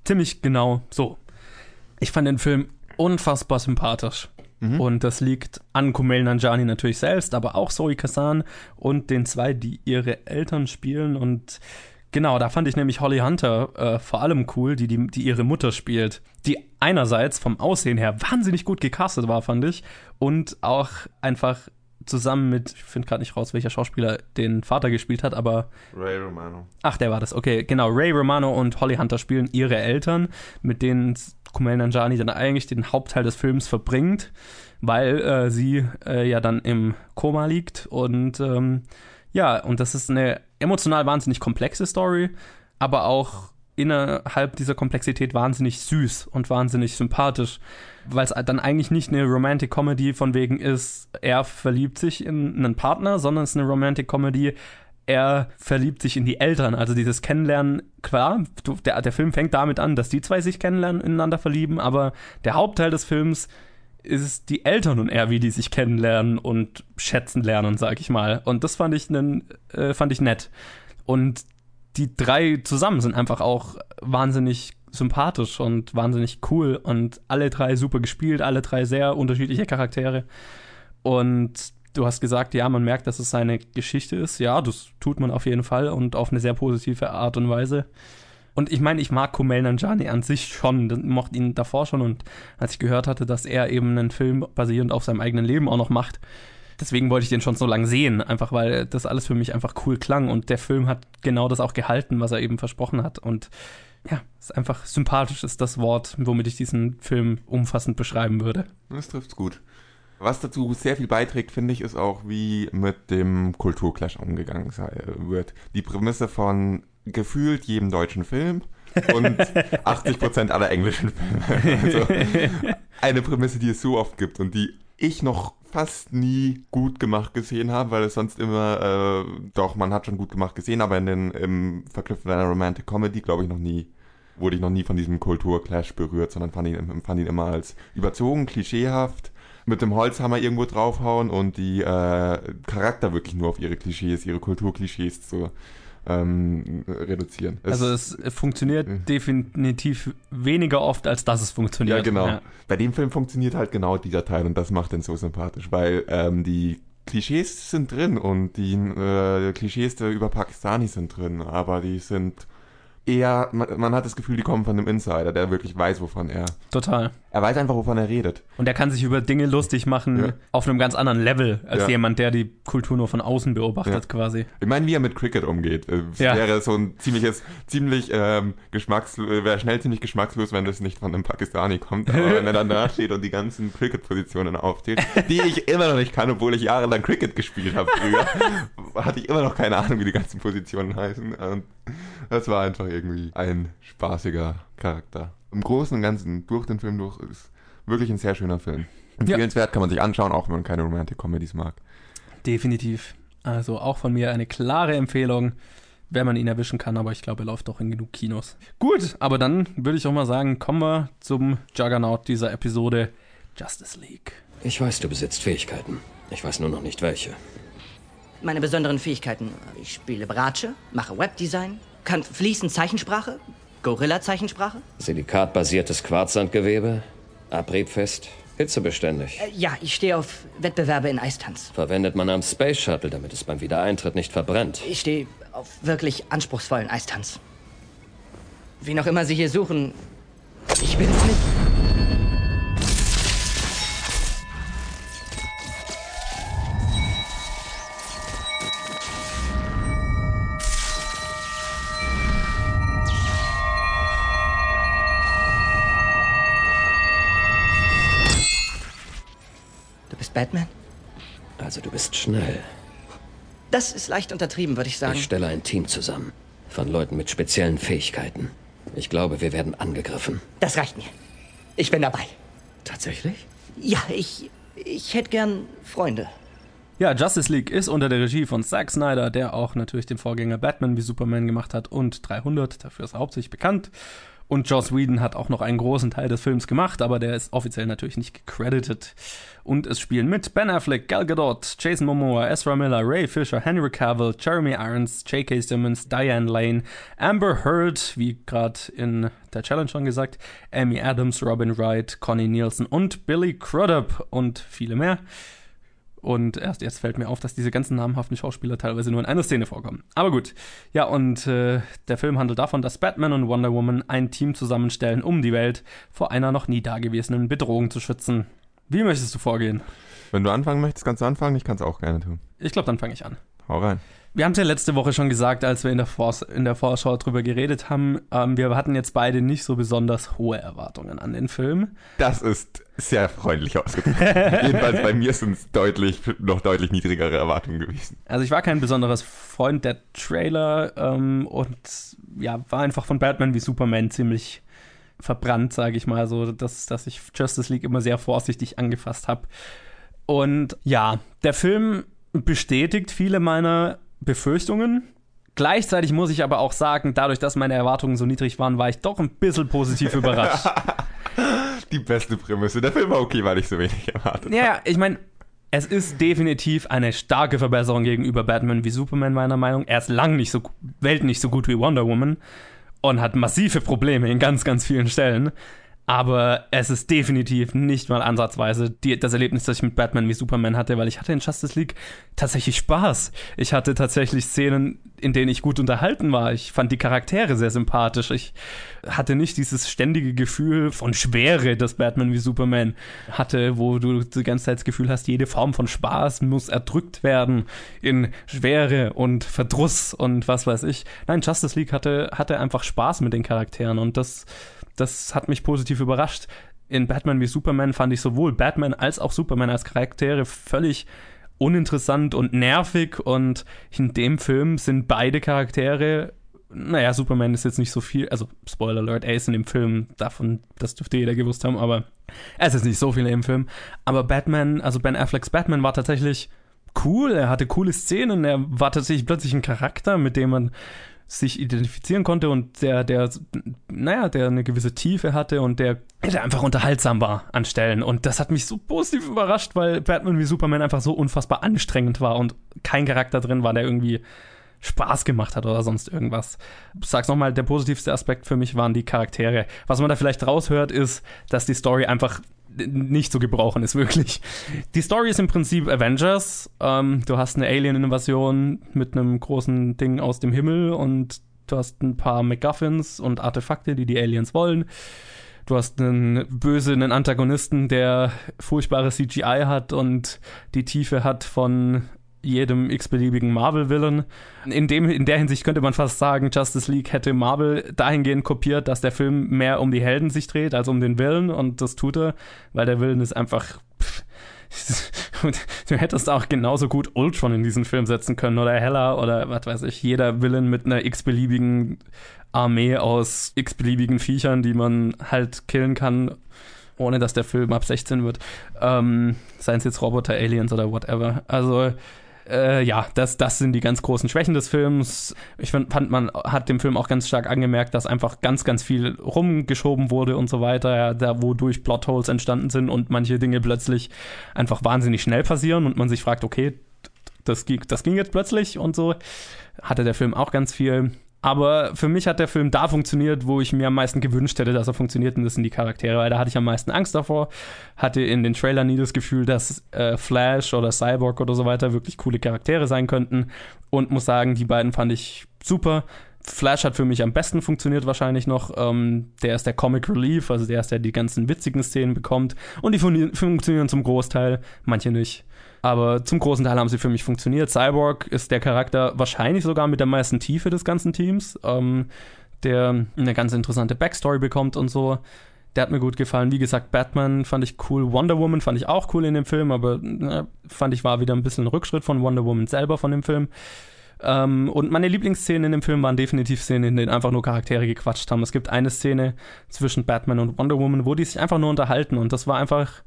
ziemlich genau so. Ich fand den Film unfassbar sympathisch. Und das liegt an Kumail Nanjiani natürlich selbst, aber auch Zoe Kazan und den zwei, die ihre Eltern spielen. Und genau, da fand ich nämlich Holly Hunter äh, vor allem cool, die, die, die ihre Mutter spielt. Die einerseits vom Aussehen her wahnsinnig gut gecastet war, fand ich. Und auch einfach zusammen mit, ich finde gerade nicht raus, welcher Schauspieler den Vater gespielt hat, aber Ray Romano. Ach, der war das. Okay, genau. Ray Romano und Holly Hunter spielen ihre Eltern, mit denen Kumail Nanjiani dann eigentlich den Hauptteil des Films verbringt, weil äh, sie äh, ja dann im Koma liegt. Und ähm, ja, und das ist eine emotional wahnsinnig komplexe Story, aber auch innerhalb dieser Komplexität wahnsinnig süß und wahnsinnig sympathisch, weil es dann eigentlich nicht eine Romantic Comedy von wegen ist, er verliebt sich in einen Partner, sondern es ist eine Romantic Comedy, er verliebt sich in die Eltern. Also dieses Kennenlernen, klar, der, der Film fängt damit an, dass die zwei sich kennenlernen, ineinander verlieben, aber der Hauptteil des Films ist die Eltern und er, wie die sich kennenlernen und schätzen lernen, sag ich mal. Und das fand ich, nen, äh, fand ich nett. Und die drei zusammen sind einfach auch wahnsinnig sympathisch und wahnsinnig cool und alle drei super gespielt, alle drei sehr unterschiedliche Charaktere. Und du hast gesagt, ja, man merkt, dass es seine Geschichte ist. Ja, das tut man auf jeden Fall und auf eine sehr positive Art und Weise. Und ich meine, ich mag Kumail Nanjiani an sich schon, mochte ihn davor schon und als ich gehört hatte, dass er eben einen Film basierend auf seinem eigenen Leben auch noch macht, deswegen wollte ich den schon so lange sehen, einfach weil das alles für mich einfach cool klang und der Film hat genau das auch gehalten, was er eben versprochen hat. Und ja, ist einfach sympathisch, ist das Wort, womit ich diesen Film umfassend beschreiben würde. Das trifft's gut. Was dazu sehr viel beiträgt, finde ich, ist auch, wie mit dem Kulturclash umgegangen wird. Die Prämisse von gefühlt jedem deutschen Film und 80% aller englischen Filme. Also eine Prämisse, die es so oft gibt und die ich noch fast nie gut gemacht gesehen habe, weil es sonst immer, äh, doch, man hat schon gut gemacht gesehen, aber in den, im Verknüpfen einer Romantic Comedy, glaube ich, noch nie, wurde ich noch nie von diesem Kulturclash berührt, sondern fand ihn, fand ihn immer als überzogen, klischeehaft, mit dem Holzhammer irgendwo draufhauen und die äh, Charakter wirklich nur auf ihre Klischees, ihre Kulturklischees zu ähm, reduzieren. Es- Also es funktioniert Mhm. definitiv weniger oft, als dass es funktioniert. Ja, genau. Ja. Bei dem Film funktioniert halt genau dieser Teil und das macht den so sympathisch, weil ähm, die Klischees sind drin und die äh, Klischees über Pakistanis sind drin, aber die sind eher, man, man hat das Gefühl, die kommen von einem Insider, der wirklich weiß, wovon er. Total. Er weiß einfach, wovon er redet. Und er kann sich über Dinge lustig machen Ja. auf einem ganz anderen Level, als Ja. jemand, der die Kultur nur von außen beobachtet, Ja. quasi. Ich meine, wie er mit Cricket umgeht, äh, wäre so ein ziemliches, ziemlich ähm, geschmackslos, wäre schnell ziemlich geschmackslos, wenn das nicht von einem Pakistani kommt, aber wenn er dann da steht und die ganzen Cricket-Positionen aufzählt, die ich immer noch nicht kann, obwohl ich jahrelang Cricket gespielt habe früher, hatte ich immer noch keine Ahnung, wie die ganzen Positionen heißen. Und das war einfach irgendwie ein spaßiger Charakter. Im Großen und Ganzen, durch den Film durch, ist wirklich ein sehr schöner Film. Empfehlenswert kann man sich anschauen, auch wenn man keine Romantic Comedies mag. Definitiv. Also auch von mir eine klare Empfehlung, wenn man ihn erwischen kann, aber ich glaube, er läuft doch in genug Kinos. Gut, aber dann würde ich auch mal sagen, kommen wir zum Juggernaut dieser Episode, Justice League. Ich weiß, du besitzt Fähigkeiten. Ich weiß nur noch nicht welche. Meine besonderen Fähigkeiten. Ich spiele Bratsche, mache Webdesign, kann fließend Zeichensprache, Gorilla-Zeichensprache. Silikatbasiertes Quarzsandgewebe, abriebfest, hitzebeständig. Äh, ja, ich stehe auf Wettbewerbe in Eistanz. Verwendet man am Space Shuttle, damit es beim Wiedereintritt nicht verbrennt. Ich stehe auf wirklich anspruchsvollen Eistanz. Wen auch immer Sie hier suchen, ich bin es nicht. Schnell. Das ist leicht untertrieben, würde ich sagen. Ich stelle ein Team zusammen. Von Leuten mit speziellen Fähigkeiten. Ich glaube, wir werden angegriffen. Das reicht mir. Ich bin dabei. Tatsächlich? Ja, ich. Ich hätte gern Freunde. Ja, Justice League ist unter der Regie von Zack Snyder, der auch natürlich den Vorgänger Batman wie Superman gemacht hat und 300, dafür ist er hauptsächlich bekannt. Und Joss Whedon hat auch noch einen großen Teil des Films gemacht, aber der ist offiziell natürlich nicht gecredited. Und es spielen mit Ben Affleck, Gal Gadot, Jason Momoa, Ezra Miller, Ray Fisher, Henry Cavill, Jeremy Irons, J.K. Simmons, Diane Lane, Amber Heard, wie gerade in der Challenge schon gesagt, Amy Adams, Robin Wright, Connie Nielsen und Billy Crudup und viele mehr. Und erst jetzt fällt mir auf, dass diese ganzen namhaften Schauspieler teilweise nur in einer Szene vorkommen. Aber gut. Ja, und äh, der Film handelt davon, dass Batman und Wonder Woman ein Team zusammenstellen, um die Welt vor einer noch nie dagewesenen Bedrohung zu schützen. Wie möchtest du vorgehen? Wenn du anfangen möchtest, kannst du anfangen. Ich kann es auch gerne tun. Ich glaube, dann fange ich an. Hau rein. Wir haben es ja letzte Woche schon gesagt, als wir in der, Vors in der Vorschau drüber geredet haben. Ähm, wir hatten jetzt beide nicht so besonders hohe Erwartungen an den Film. Das ist sehr freundlich ausgedrückt. Jedenfalls bei mir sind es deutlich, noch deutlich niedrigere Erwartungen gewesen. Also ich war kein besonderes Freund der Trailer ähm, und ja, war einfach von Batman wie Superman ziemlich verbrannt, sage ich mal, so dass, dass ich Justice League immer sehr vorsichtig angefasst habe. Und ja, der Film bestätigt viele meiner Befürchtungen. Gleichzeitig muss ich aber auch sagen, dadurch, dass meine Erwartungen so niedrig waren, war ich doch ein bisschen positiv überrascht. Die beste Prämisse. Der Film war okay, weil ich so wenig erwartet habe. Ja, ich meine, es ist definitiv eine starke Verbesserung gegenüber Batman wie Superman, meiner Meinung. Er ist lang nicht so, Welt nicht so gut wie Wonder Woman und hat massive Probleme in ganz, ganz vielen Stellen. Aber es ist definitiv nicht mal ansatzweise die, das Erlebnis, das ich mit Batman wie Superman hatte, weil ich hatte in Justice League tatsächlich Spaß. Ich hatte tatsächlich Szenen, in denen ich gut unterhalten war. Ich fand die Charaktere sehr sympathisch. Ich hatte nicht dieses ständige Gefühl von Schwere, das Batman wie Superman hatte, wo du die ganze Zeit das Gefühl hast, jede Form von Spaß muss erdrückt werden in Schwere und Verdruss und was weiß ich. Nein, Justice League hatte, hatte einfach Spaß mit den Charakteren und das das hat mich positiv überrascht. In Batman wie Superman fand ich sowohl Batman als auch Superman als Charaktere völlig uninteressant und nervig und in dem Film sind beide Charaktere naja, Superman ist jetzt nicht so viel, also Spoiler Alert, er ist in dem Film, davon, das dürfte jeder gewusst haben, aber es ist nicht so viel im Film. Aber Batman, also Ben Afflecks Batman war tatsächlich cool, er hatte coole Szenen, er war tatsächlich plötzlich ein Charakter, mit dem man sich identifizieren konnte und der, der, naja, der eine gewisse Tiefe hatte und der, der einfach unterhaltsam war an Stellen. Und das hat mich so positiv überrascht, weil Batman wie Superman einfach so unfassbar anstrengend war und kein Charakter drin war, der irgendwie Spaß gemacht hat oder sonst irgendwas. Ich sag's nochmal, der positivste Aspekt für mich waren die Charaktere. Was man da vielleicht raushört, ist, dass die Story einfach nicht zu gebrauchen ist, wirklich. Die Story ist im Prinzip Avengers. Ähm, du hast eine Alien-Invasion mit einem großen Ding aus dem Himmel und du hast ein paar MacGuffins und Artefakte, die die Aliens wollen. Du hast einen bösen Antagonisten, der furchtbare CGI hat und die Tiefe hat von jedem x-beliebigen Marvel-Villain. In, in der Hinsicht könnte man fast sagen, Justice League hätte Marvel dahingehend kopiert, dass der Film mehr um die Helden sich dreht als um den Villain und das tut er, weil der Villain ist einfach. Pff, du hättest auch genauso gut Ultron in diesen Film setzen können oder Hella oder was weiß ich, jeder Villain mit einer x-beliebigen Armee aus x-beliebigen Viechern, die man halt killen kann, ohne dass der Film ab 16 wird. Ähm, seien es jetzt Roboter, Aliens oder whatever. Also äh, ja, das, das sind die ganz großen Schwächen des Films. Ich find, fand, man hat dem Film auch ganz stark angemerkt, dass einfach ganz, ganz viel rumgeschoben wurde und so weiter, da wodurch Plotholes entstanden sind und manche Dinge plötzlich einfach wahnsinnig schnell passieren und man sich fragt, okay, das ging, das ging jetzt plötzlich und so. Hatte der Film auch ganz viel. Aber für mich hat der Film da funktioniert, wo ich mir am meisten gewünscht hätte, dass er funktioniert, und das sind die Charaktere, weil da hatte ich am meisten Angst davor. Hatte in den Trailern nie das Gefühl, dass äh, Flash oder Cyborg oder so weiter wirklich coole Charaktere sein könnten. Und muss sagen, die beiden fand ich super. Flash hat für mich am besten funktioniert wahrscheinlich noch. Ähm, der ist der Comic Relief, also der ist der die ganzen witzigen Szenen bekommt. Und die fun funktionieren zum Großteil, manche nicht. Aber zum großen Teil haben sie für mich funktioniert. Cyborg ist der Charakter wahrscheinlich sogar mit der meisten Tiefe des ganzen Teams, ähm, der eine ganz interessante Backstory bekommt und so. Der hat mir gut gefallen. Wie gesagt, Batman fand ich cool. Wonder Woman fand ich auch cool in dem Film, aber na, fand ich war wieder ein bisschen ein Rückschritt von Wonder Woman selber von dem Film. Ähm, und meine Lieblingsszenen in dem Film waren definitiv Szenen, in denen einfach nur Charaktere gequatscht haben. Es gibt eine Szene zwischen Batman und Wonder Woman, wo die sich einfach nur unterhalten und das war einfach,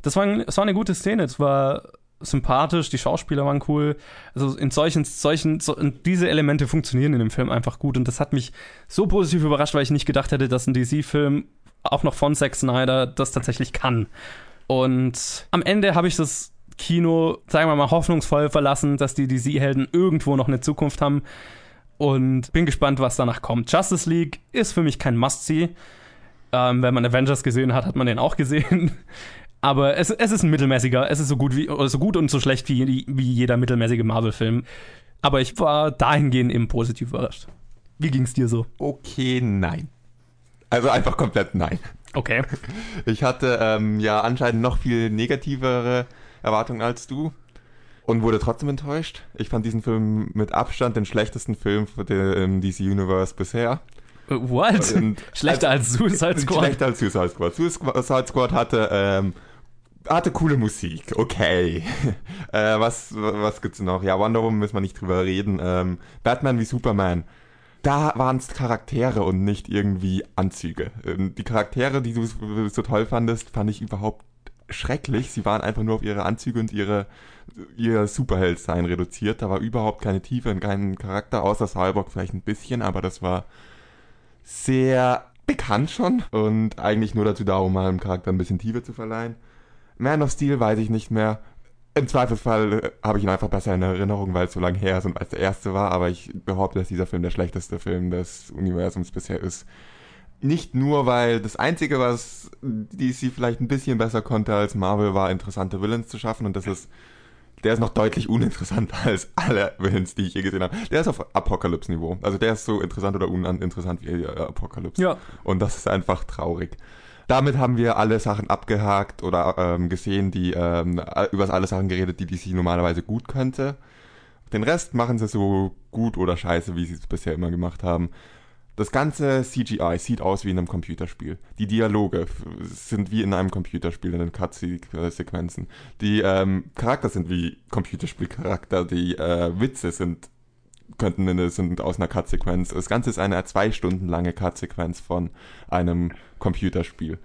das war, das war eine gute Szene. Es war sympathisch, die Schauspieler waren cool. Also in solchen, solchen, so, diese Elemente funktionieren in dem Film einfach gut und das hat mich so positiv überrascht, weil ich nicht gedacht hätte, dass ein DC-Film auch noch von Zack Snyder das tatsächlich kann. Und am Ende habe ich das Kino, sagen wir mal, hoffnungsvoll verlassen, dass die DC-Helden irgendwo noch eine Zukunft haben und bin gespannt, was danach kommt. Justice League ist für mich kein Must-See. Ähm, wenn man Avengers gesehen hat, hat man den auch gesehen. Aber es, es ist ein mittelmäßiger, es ist so gut, wie, so gut und so schlecht wie, wie jeder mittelmäßige Marvel-Film. Aber ich war dahingehend eben positiv überrascht. Wie ging es dir so? Okay, nein. Also einfach komplett nein. Okay. Ich hatte ähm, ja anscheinend noch viel negativere Erwartungen als du und wurde trotzdem enttäuscht. Ich fand diesen Film mit Abstand den schlechtesten Film für den DC Universe bisher. What? Und schlechter als Suicide Squad? Schlechter als Suicide Squad. Suicide Squad hatte ähm, hatte coole Musik, okay. äh, was, was gibt's noch? Ja, Wonder Woman müssen wir nicht drüber reden. Ähm, Batman wie Superman. Da waren es Charaktere und nicht irgendwie Anzüge. Ähm, die Charaktere, die du so toll fandest, fand ich überhaupt schrecklich. Sie waren einfach nur auf ihre Anzüge und ihre, ihr Superheld-Sein reduziert. Da war überhaupt keine Tiefe und kein Charakter, außer Cyborg vielleicht ein bisschen, aber das war sehr bekannt schon und eigentlich nur dazu da, um mal einem Charakter ein bisschen Tiefe zu verleihen. Man of Steel weiß ich nicht mehr. Im Zweifelsfall äh, habe ich ihn einfach besser in Erinnerung, weil es so lange her ist und als der erste war, aber ich behaupte, dass dieser Film der schlechteste Film des Universums bisher ist. nicht nur, weil das Einzige, was DC vielleicht ein bisschen besser konnte als Marvel, war interessante Villains zu schaffen und das ist, der ist noch deutlich uninteressanter als alle Villains, die ich je gesehen habe. Der ist auf Apocalypse-Niveau. Also der ist so interessant oder uninteressant wie äh, Apocalypse. Ja. Und das ist einfach traurig. Damit haben wir alle Sachen abgehakt oder ähm, gesehen, die ähm, über alle Sachen geredet, die DC normalerweise gut könnte. Den Rest machen sie so gut oder scheiße, wie sie es bisher immer gemacht haben. Das ganze CGI sieht aus wie in einem Computerspiel. Die Dialoge sind wie in einem Computerspiel, in den Cut-Sequenzen. Die ähm, Charakter sind wie Computerspielcharakter. Die äh, Witze sind könnten in, sind aus einer Cut-Sequenz. Das Ganze ist eine zwei Stunden lange Cut-Sequenz von einem Computerspiel.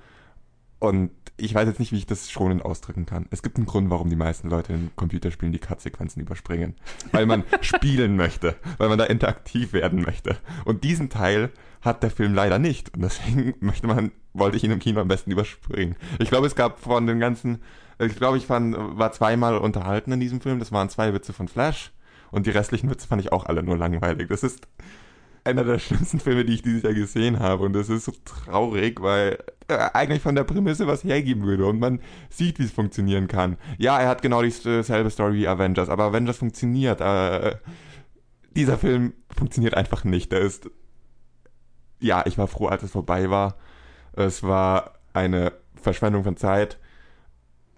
Und ich weiß jetzt nicht, wie ich das schonend ausdrücken kann. Es gibt einen Grund, warum die meisten Leute in Computerspielen die Cut-Sequenzen überspringen. Weil man spielen möchte, weil man da interaktiv werden möchte. Und diesen Teil hat der Film leider nicht. Und deswegen möchte man, wollte ich ihn im Kino am besten überspringen. Ich glaube, es gab von den ganzen, ich glaube, ich fand, war zweimal unterhalten in diesem Film. Das waren zwei Witze von Flash. Und die restlichen Witze fand ich auch alle nur langweilig. Das ist einer der schlimmsten Filme, die ich dieses Jahr gesehen habe. Und das ist so traurig, weil er eigentlich von der Prämisse was hergeben würde. Und man sieht, wie es funktionieren kann. Ja, er hat genau dieselbe Story wie Avengers, aber Avengers funktioniert. Äh, dieser Film funktioniert einfach nicht. Der ist. Ja, ich war froh, als es vorbei war. Es war eine Verschwendung von Zeit.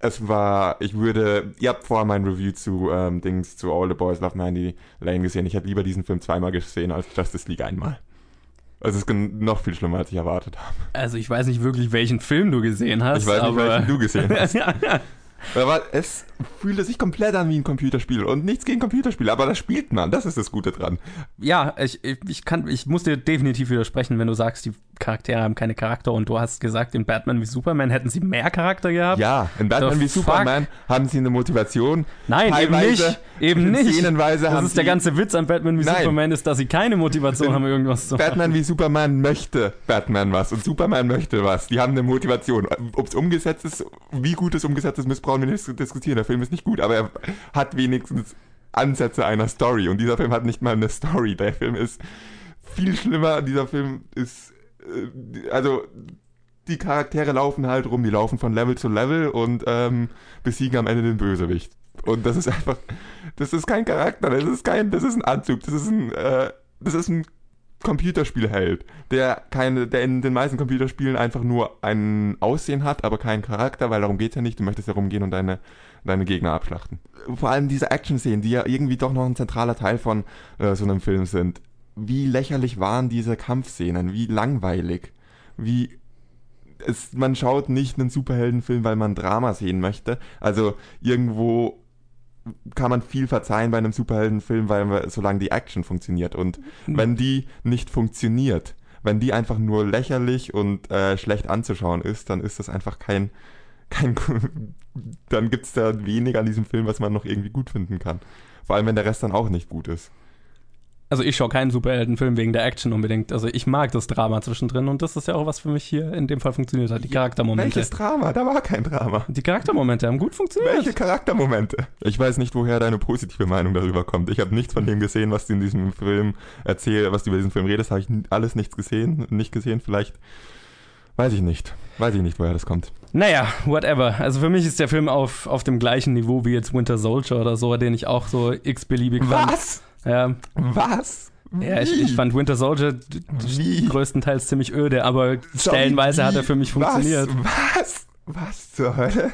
Es war, ich würde, ihr habt vorher mein Review zu ähm, Dings, zu All the Boys Love Mandy Lane gesehen. Ich hätte lieber diesen Film zweimal gesehen als Justice League einmal. Also es ist noch viel schlimmer, als ich erwartet habe. Also ich weiß nicht wirklich, welchen Film du gesehen hast. Ich weiß nicht, welchen du gesehen hast. Aber es fühlte sich komplett an wie ein Computerspiel und nichts gegen Computerspiele, aber das spielt man, das ist das Gute dran. ja, ich, ich, kann, ich muss dir definitiv widersprechen, wenn du sagst, die Charaktere haben keine Charakter und du hast gesagt, in Batman wie Superman hätten sie mehr Charakter gehabt. Ja, in Batman The wie fuck? Superman haben sie eine Motivation. Nein, eben Teilweise, nicht. Eben nicht. Szenenweise Das ist der ganze Witz an Batman wie Nein. Superman, ist, dass sie keine Motivation haben, irgendwas zu machen. Batman wie Superman möchte Batman was und Superman möchte was. Die haben eine Motivation. Ob es umgesetzt ist, wie gut es umgesetzt ist, müssen brauchen wir nicht diskutieren. Der Film ist nicht gut, aber er hat wenigstens Ansätze einer Story. Und dieser Film hat nicht mal eine Story. Der Film ist viel schlimmer. Dieser Film ist, äh, also die Charaktere laufen halt rum, die laufen von Level zu Level und ähm, besiegen am Ende den Bösewicht. Und das ist einfach, das ist kein Charakter, das ist kein, das ist ein Anzug, das ist ein, äh, das ist ein Computerspielheld, der keine, der in den meisten Computerspielen einfach nur ein Aussehen hat, aber keinen Charakter, weil darum geht's ja nicht. Du möchtest ja rumgehen und deine, deine Gegner abschlachten. Vor allem diese Action-Szenen, die ja irgendwie doch noch ein zentraler Teil von äh, so einem Film sind. Wie lächerlich waren diese Kampfszenen? Wie langweilig? Wie es, man schaut nicht einen Superheldenfilm, weil man Drama sehen möchte. Also irgendwo kann man viel verzeihen bei einem Superheldenfilm, weil solange die Action funktioniert. Und wenn die nicht funktioniert, wenn die einfach nur lächerlich und äh, schlecht anzuschauen ist, dann ist das einfach kein, kein dann gibt's da weniger an diesem Film, was man noch irgendwie gut finden kann. Vor allem, wenn der Rest dann auch nicht gut ist. Also ich schaue keinen Superheldenfilm wegen der Action unbedingt. Also ich mag das Drama zwischendrin und das ist ja auch was für mich hier in dem Fall funktioniert hat. Die Charaktermomente. Welches Drama? Da war kein Drama. Die Charaktermomente haben gut funktioniert. Welche Charaktermomente? Ich weiß nicht, woher deine positive Meinung darüber kommt. Ich habe nichts von dem gesehen, was du in diesem Film erzählst, was du über diesen Film redest. Habe ich alles nichts gesehen, nicht gesehen. Vielleicht weiß ich nicht. Weiß ich nicht, woher das kommt. Naja, whatever. Also für mich ist der Film auf, auf dem gleichen Niveau wie jetzt Winter Soldier oder so, den ich auch so x-beliebig fand. Was? Ja, Was? ja ich, Wie? ich fand Winter Soldier Wie? größtenteils ziemlich öde, aber stellenweise hat er für mich funktioniert. Was? Was? Was zur Hölle?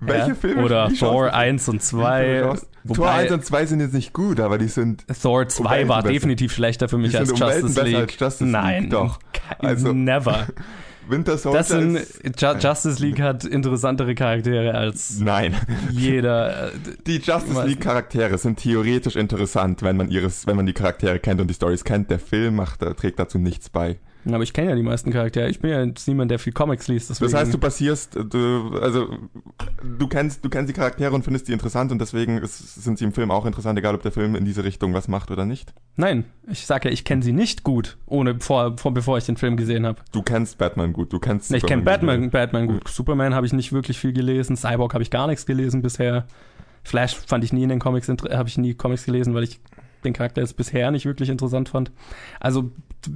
Welche ja. Filme? Oder wie Thor schaust du- 1 und wie Filme 2. schaust- Tor Wobei 1 und 2 sind jetzt nicht gut, aber die sind Thor 2 war besser. definitiv schlechter für mich Die als Justice League. als Justice League, Nein, doch. ke- Also- never. Winter Soldier Das sind, ist, Ju Justice League hat interessantere Charaktere als Nein. jeder. äh, Die Justice? League Charaktere sind theoretisch interessant, wenn man ihres, wenn man die Charaktere kennt und die Stories kennt. Der Film macht, trägt dazu nichts bei. Aber ich kenne ja die meisten Charaktere. Ich bin ja jetzt niemand, der viel Comics liest. Deswegen, Das heißt, du basierst, äh, du, also du kennst, du kennst die Charaktere und findest die interessant und deswegen ist, sind sie im Film auch interessant, egal ob der Film in diese Richtung was macht oder nicht. Nein, ich sage ja, ich kenne sie nicht gut, ohne vor, vor bevor ich den Film gesehen habe. Du kennst Batman gut, du kennst. Ich kenne Batman, Batman gut. Superman habe ich nicht wirklich viel gelesen. Cyborg habe ich gar nichts gelesen bisher. Flash fand ich nie in den Comics, habe ich nie Comics gelesen, weil ich den Charakter jetzt bisher nicht wirklich interessant fand. Also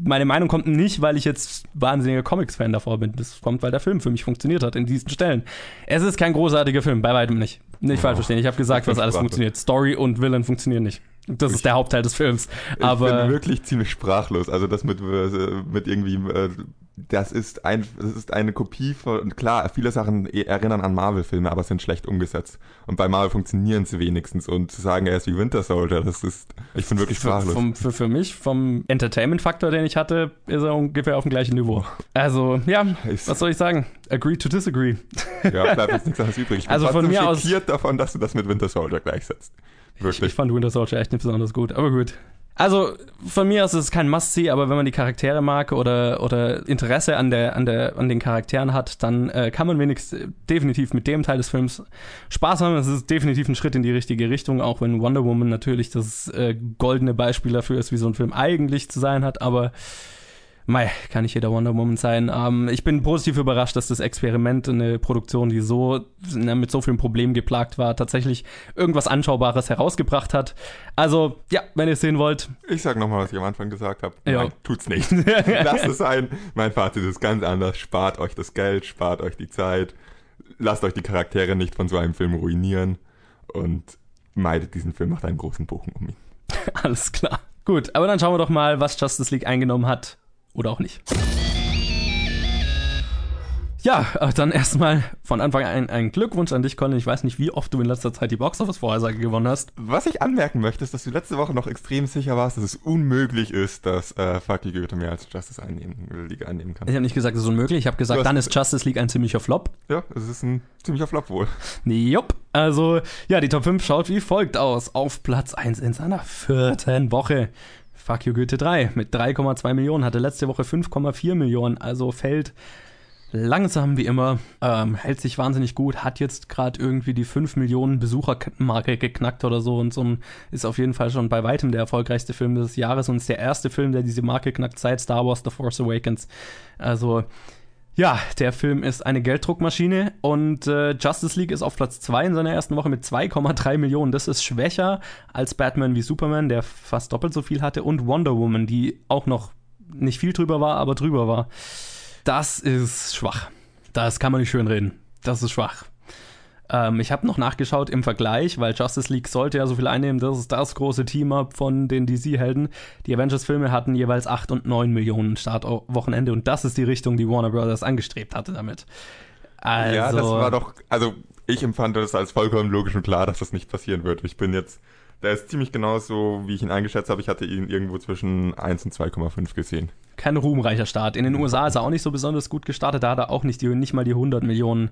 meine Meinung kommt nicht, weil ich jetzt wahnsinniger Comics-Fan davor bin. Das kommt, weil der Film für mich funktioniert hat in diesen Stellen. Es ist kein großartiger Film, bei weitem nicht. Nicht falsch verstehen. Ich habe gesagt, was alles funktioniert. Story und Villain funktionieren nicht. Das ist der Hauptteil des Films. Aber ich bin wirklich ziemlich sprachlos. Also das mit, äh, mit irgendwie, äh, das ist ein, das ist eine Kopie von, klar, viele Sachen e- erinnern an Marvel-Filme, aber sind schlecht umgesetzt. Und bei Marvel funktionieren sie wenigstens. Und zu sagen, er ist wie Winter Soldier, das ist, ich bin wirklich sprachlos. Für, für, für mich, vom Entertainment-Faktor, den ich hatte, ist er ungefähr auf dem gleichen Niveau. Also, ja, Ich- was soll ich sagen? Agree to disagree. Ja, bleibt jetzt nichts anderes übrig. Ich bin Also von mir aus- schockiert davon, dass du das mit Winter Soldier gleichsetzt. Ich, Wirklich. ich fand Winter Soldier echt nicht besonders gut, aber gut. Also von mir aus ist es kein Must-See, aber wenn man die Charaktere mag oder, oder Interesse an, der, an, der, an den Charakteren hat, dann äh, kann man wenigstens definitiv mit dem Teil des Films Spaß haben. Es ist definitiv ein Schritt in die richtige Richtung, auch wenn Wonder Woman natürlich das äh, goldene Beispiel dafür ist, wie so ein Film eigentlich zu sein hat, aber Mei, kann nicht jeder Wonder Woman sein. Ähm, ich bin positiv überrascht, dass das Experiment, eine Produktion, die so na, mit so vielen Problemen geplagt war, tatsächlich irgendwas Anschaubares herausgebracht hat. Also, ja, wenn ihr es sehen wollt, Ich sag nochmal, was ich am Anfang gesagt habe. Ja. Nein, tut's nicht. Lasst es sein. Mein Fazit ist ganz anders. Spart euch das Geld, spart euch die Zeit. Lasst euch die Charaktere nicht von so einem Film ruinieren. Und meidet diesen Film, macht einen großen Bogen um ihn. alles klar. Gut, aber dann schauen wir doch mal, was Justice League eingenommen hat. Oder auch nicht. Ja, äh, dann erstmal von Anfang an ein Glückwunsch an dich, Colin. Ich weiß nicht, wie oft du in letzter Zeit die Box-Office-Vorhersage gewonnen hast. Was ich anmerken möchte, ist, dass du letzte Woche noch extrem sicher warst, dass es unmöglich ist, dass äh, you Goethe mehr als Justice einnehmen, äh, League einnehmen kann. Ich habe nicht gesagt, es ist unmöglich. Ich habe gesagt, dann ist Justice League ein ziemlicher Flop. Ja, es ist ein ziemlicher Flop wohl. Jupp. Also, ja, die Top 5 schaut wie folgt aus. Auf Platz 1 in seiner vierten Woche. Fuck You Goethe 3 mit 3,2 Millionen, hatte letzte Woche 5,4 Millionen, also fällt langsam wie immer, ähm, hält sich wahnsinnig gut, hat jetzt gerade irgendwie die 5 Millionen Besuchermarke geknackt oder so und so ist auf jeden Fall schon bei weitem der erfolgreichste Film des Jahres und ist der erste Film, der diese Marke knackt seit Star Wars The Force Awakens. Also ja, der Film ist eine Gelddruckmaschine und äh, Justice League ist auf Platz 2 in seiner ersten Woche mit 2,3 Millionen. Das ist schwächer als Batman wie Superman, der fast doppelt so viel hatte, und Wonder Woman, die auch noch nicht viel drüber war, aber drüber war. Das ist schwach. Das kann man nicht schönreden. Das ist schwach. Ähm, ich habe noch nachgeschaut im Vergleich, weil Justice League sollte ja so viel einnehmen. Das ist das große Team-Up von den DC-Helden. Die Avengers-Filme hatten jeweils 8 und 9 Millionen Startwochenende und das ist die Richtung, die Warner Brothers angestrebt hatte damit. Also, Ja, das war doch, also ich empfand das als vollkommen logisch und klar, dass das nicht passieren wird. Ich bin jetzt, der ist ziemlich genauso, wie ich ihn eingeschätzt habe. Ich hatte ihn irgendwo zwischen 1 und 2,5 gesehen. kein ruhmreicher Start. In den USA ist er auch nicht so besonders gut gestartet. Da hat er auch nicht, die, nicht mal die 100 Millionen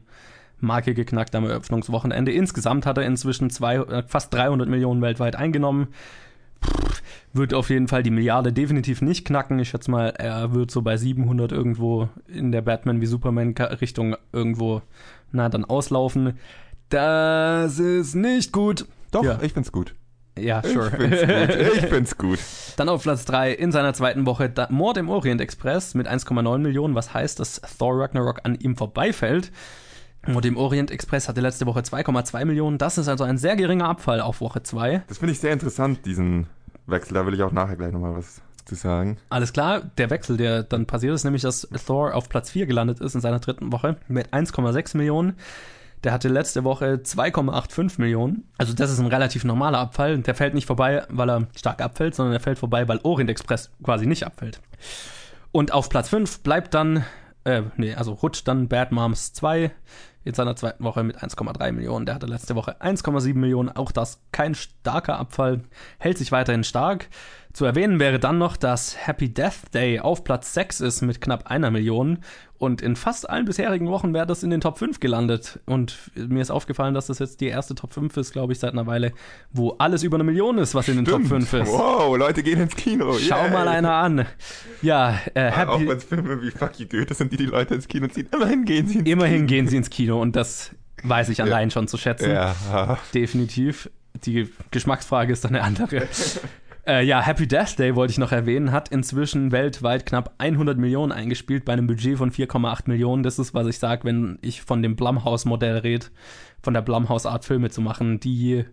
Marke geknackt am Eröffnungswochenende. Insgesamt hat er inzwischen zwei, äh, fast 300 Millionen weltweit eingenommen. Pff, wird auf jeden Fall die Milliarde definitiv nicht knacken. Ich schätze mal, er wird so bei 700 irgendwo in der Batman wie Superman Richtung irgendwo na dann auslaufen. Das ist nicht gut. Doch, Ja. ich find's gut. Ja, Ich sure. find's gut. Ich find's gut. Dann auf Platz 3 in seiner zweiten Woche Mord im Orient Express mit 1,9 Millionen, was heißt, dass Thor Ragnarok an ihm vorbeifällt. Mord im Orient Express hatte letzte Woche 2,2 Millionen. Das ist also ein sehr geringer Abfall auf Woche 2. Das finde ich sehr interessant, diesen Wechsel. Da will ich auch nachher gleich nochmal was zu sagen. Alles klar, der Wechsel, der dann passiert ist, nämlich dass Thor auf Platz 4 gelandet ist in seiner dritten Woche mit 1,6 Millionen. Der hatte letzte Woche 2,85 Millionen. Also das ist ein relativ normaler Abfall. Der fällt nicht vorbei, weil er stark abfällt, sondern er fällt vorbei, weil Orient Express quasi nicht abfällt. Und auf Platz 5 bleibt dann, äh, nee, also rutscht dann Bad Moms 2 in seiner zweiten Woche mit 1,3 Millionen. Der hatte letzte Woche 1,7 Millionen. Auch das kein starker Abfall, hält sich weiterhin stark. Zu erwähnen wäre dann noch, dass Happy Death Day auf Platz 6 ist mit knapp einer Million. Und in fast allen bisherigen Wochen wäre das in den Top 5 gelandet. Und mir ist aufgefallen, dass das jetzt die erste Top 5 ist, glaube ich, seit einer Weile, wo alles über eine Million ist, was in den Top 5 ist. Wow, Leute gehen ins Kino. Schau Yay. mal einer an. Ja, äh, Auch Happy, wenn es Filme wie Fuck You Goethe sind, die die Leute ins Kino ziehen. Immerhin gehen sie ins immerhin gehen sie ins Kino und das weiß ich allein schon zu schätzen. Ja. Definitiv. Die Geschmacksfrage ist dann eine andere. äh, ja, Happy Death Day wollte ich noch erwähnen, hat inzwischen weltweit knapp 100 Millionen eingespielt bei einem Budget von 4,8 Millionen. Das ist, was ich sage, wenn ich von dem Blumhouse-Modell rede, von der Blumhouse-Art Filme zu machen, die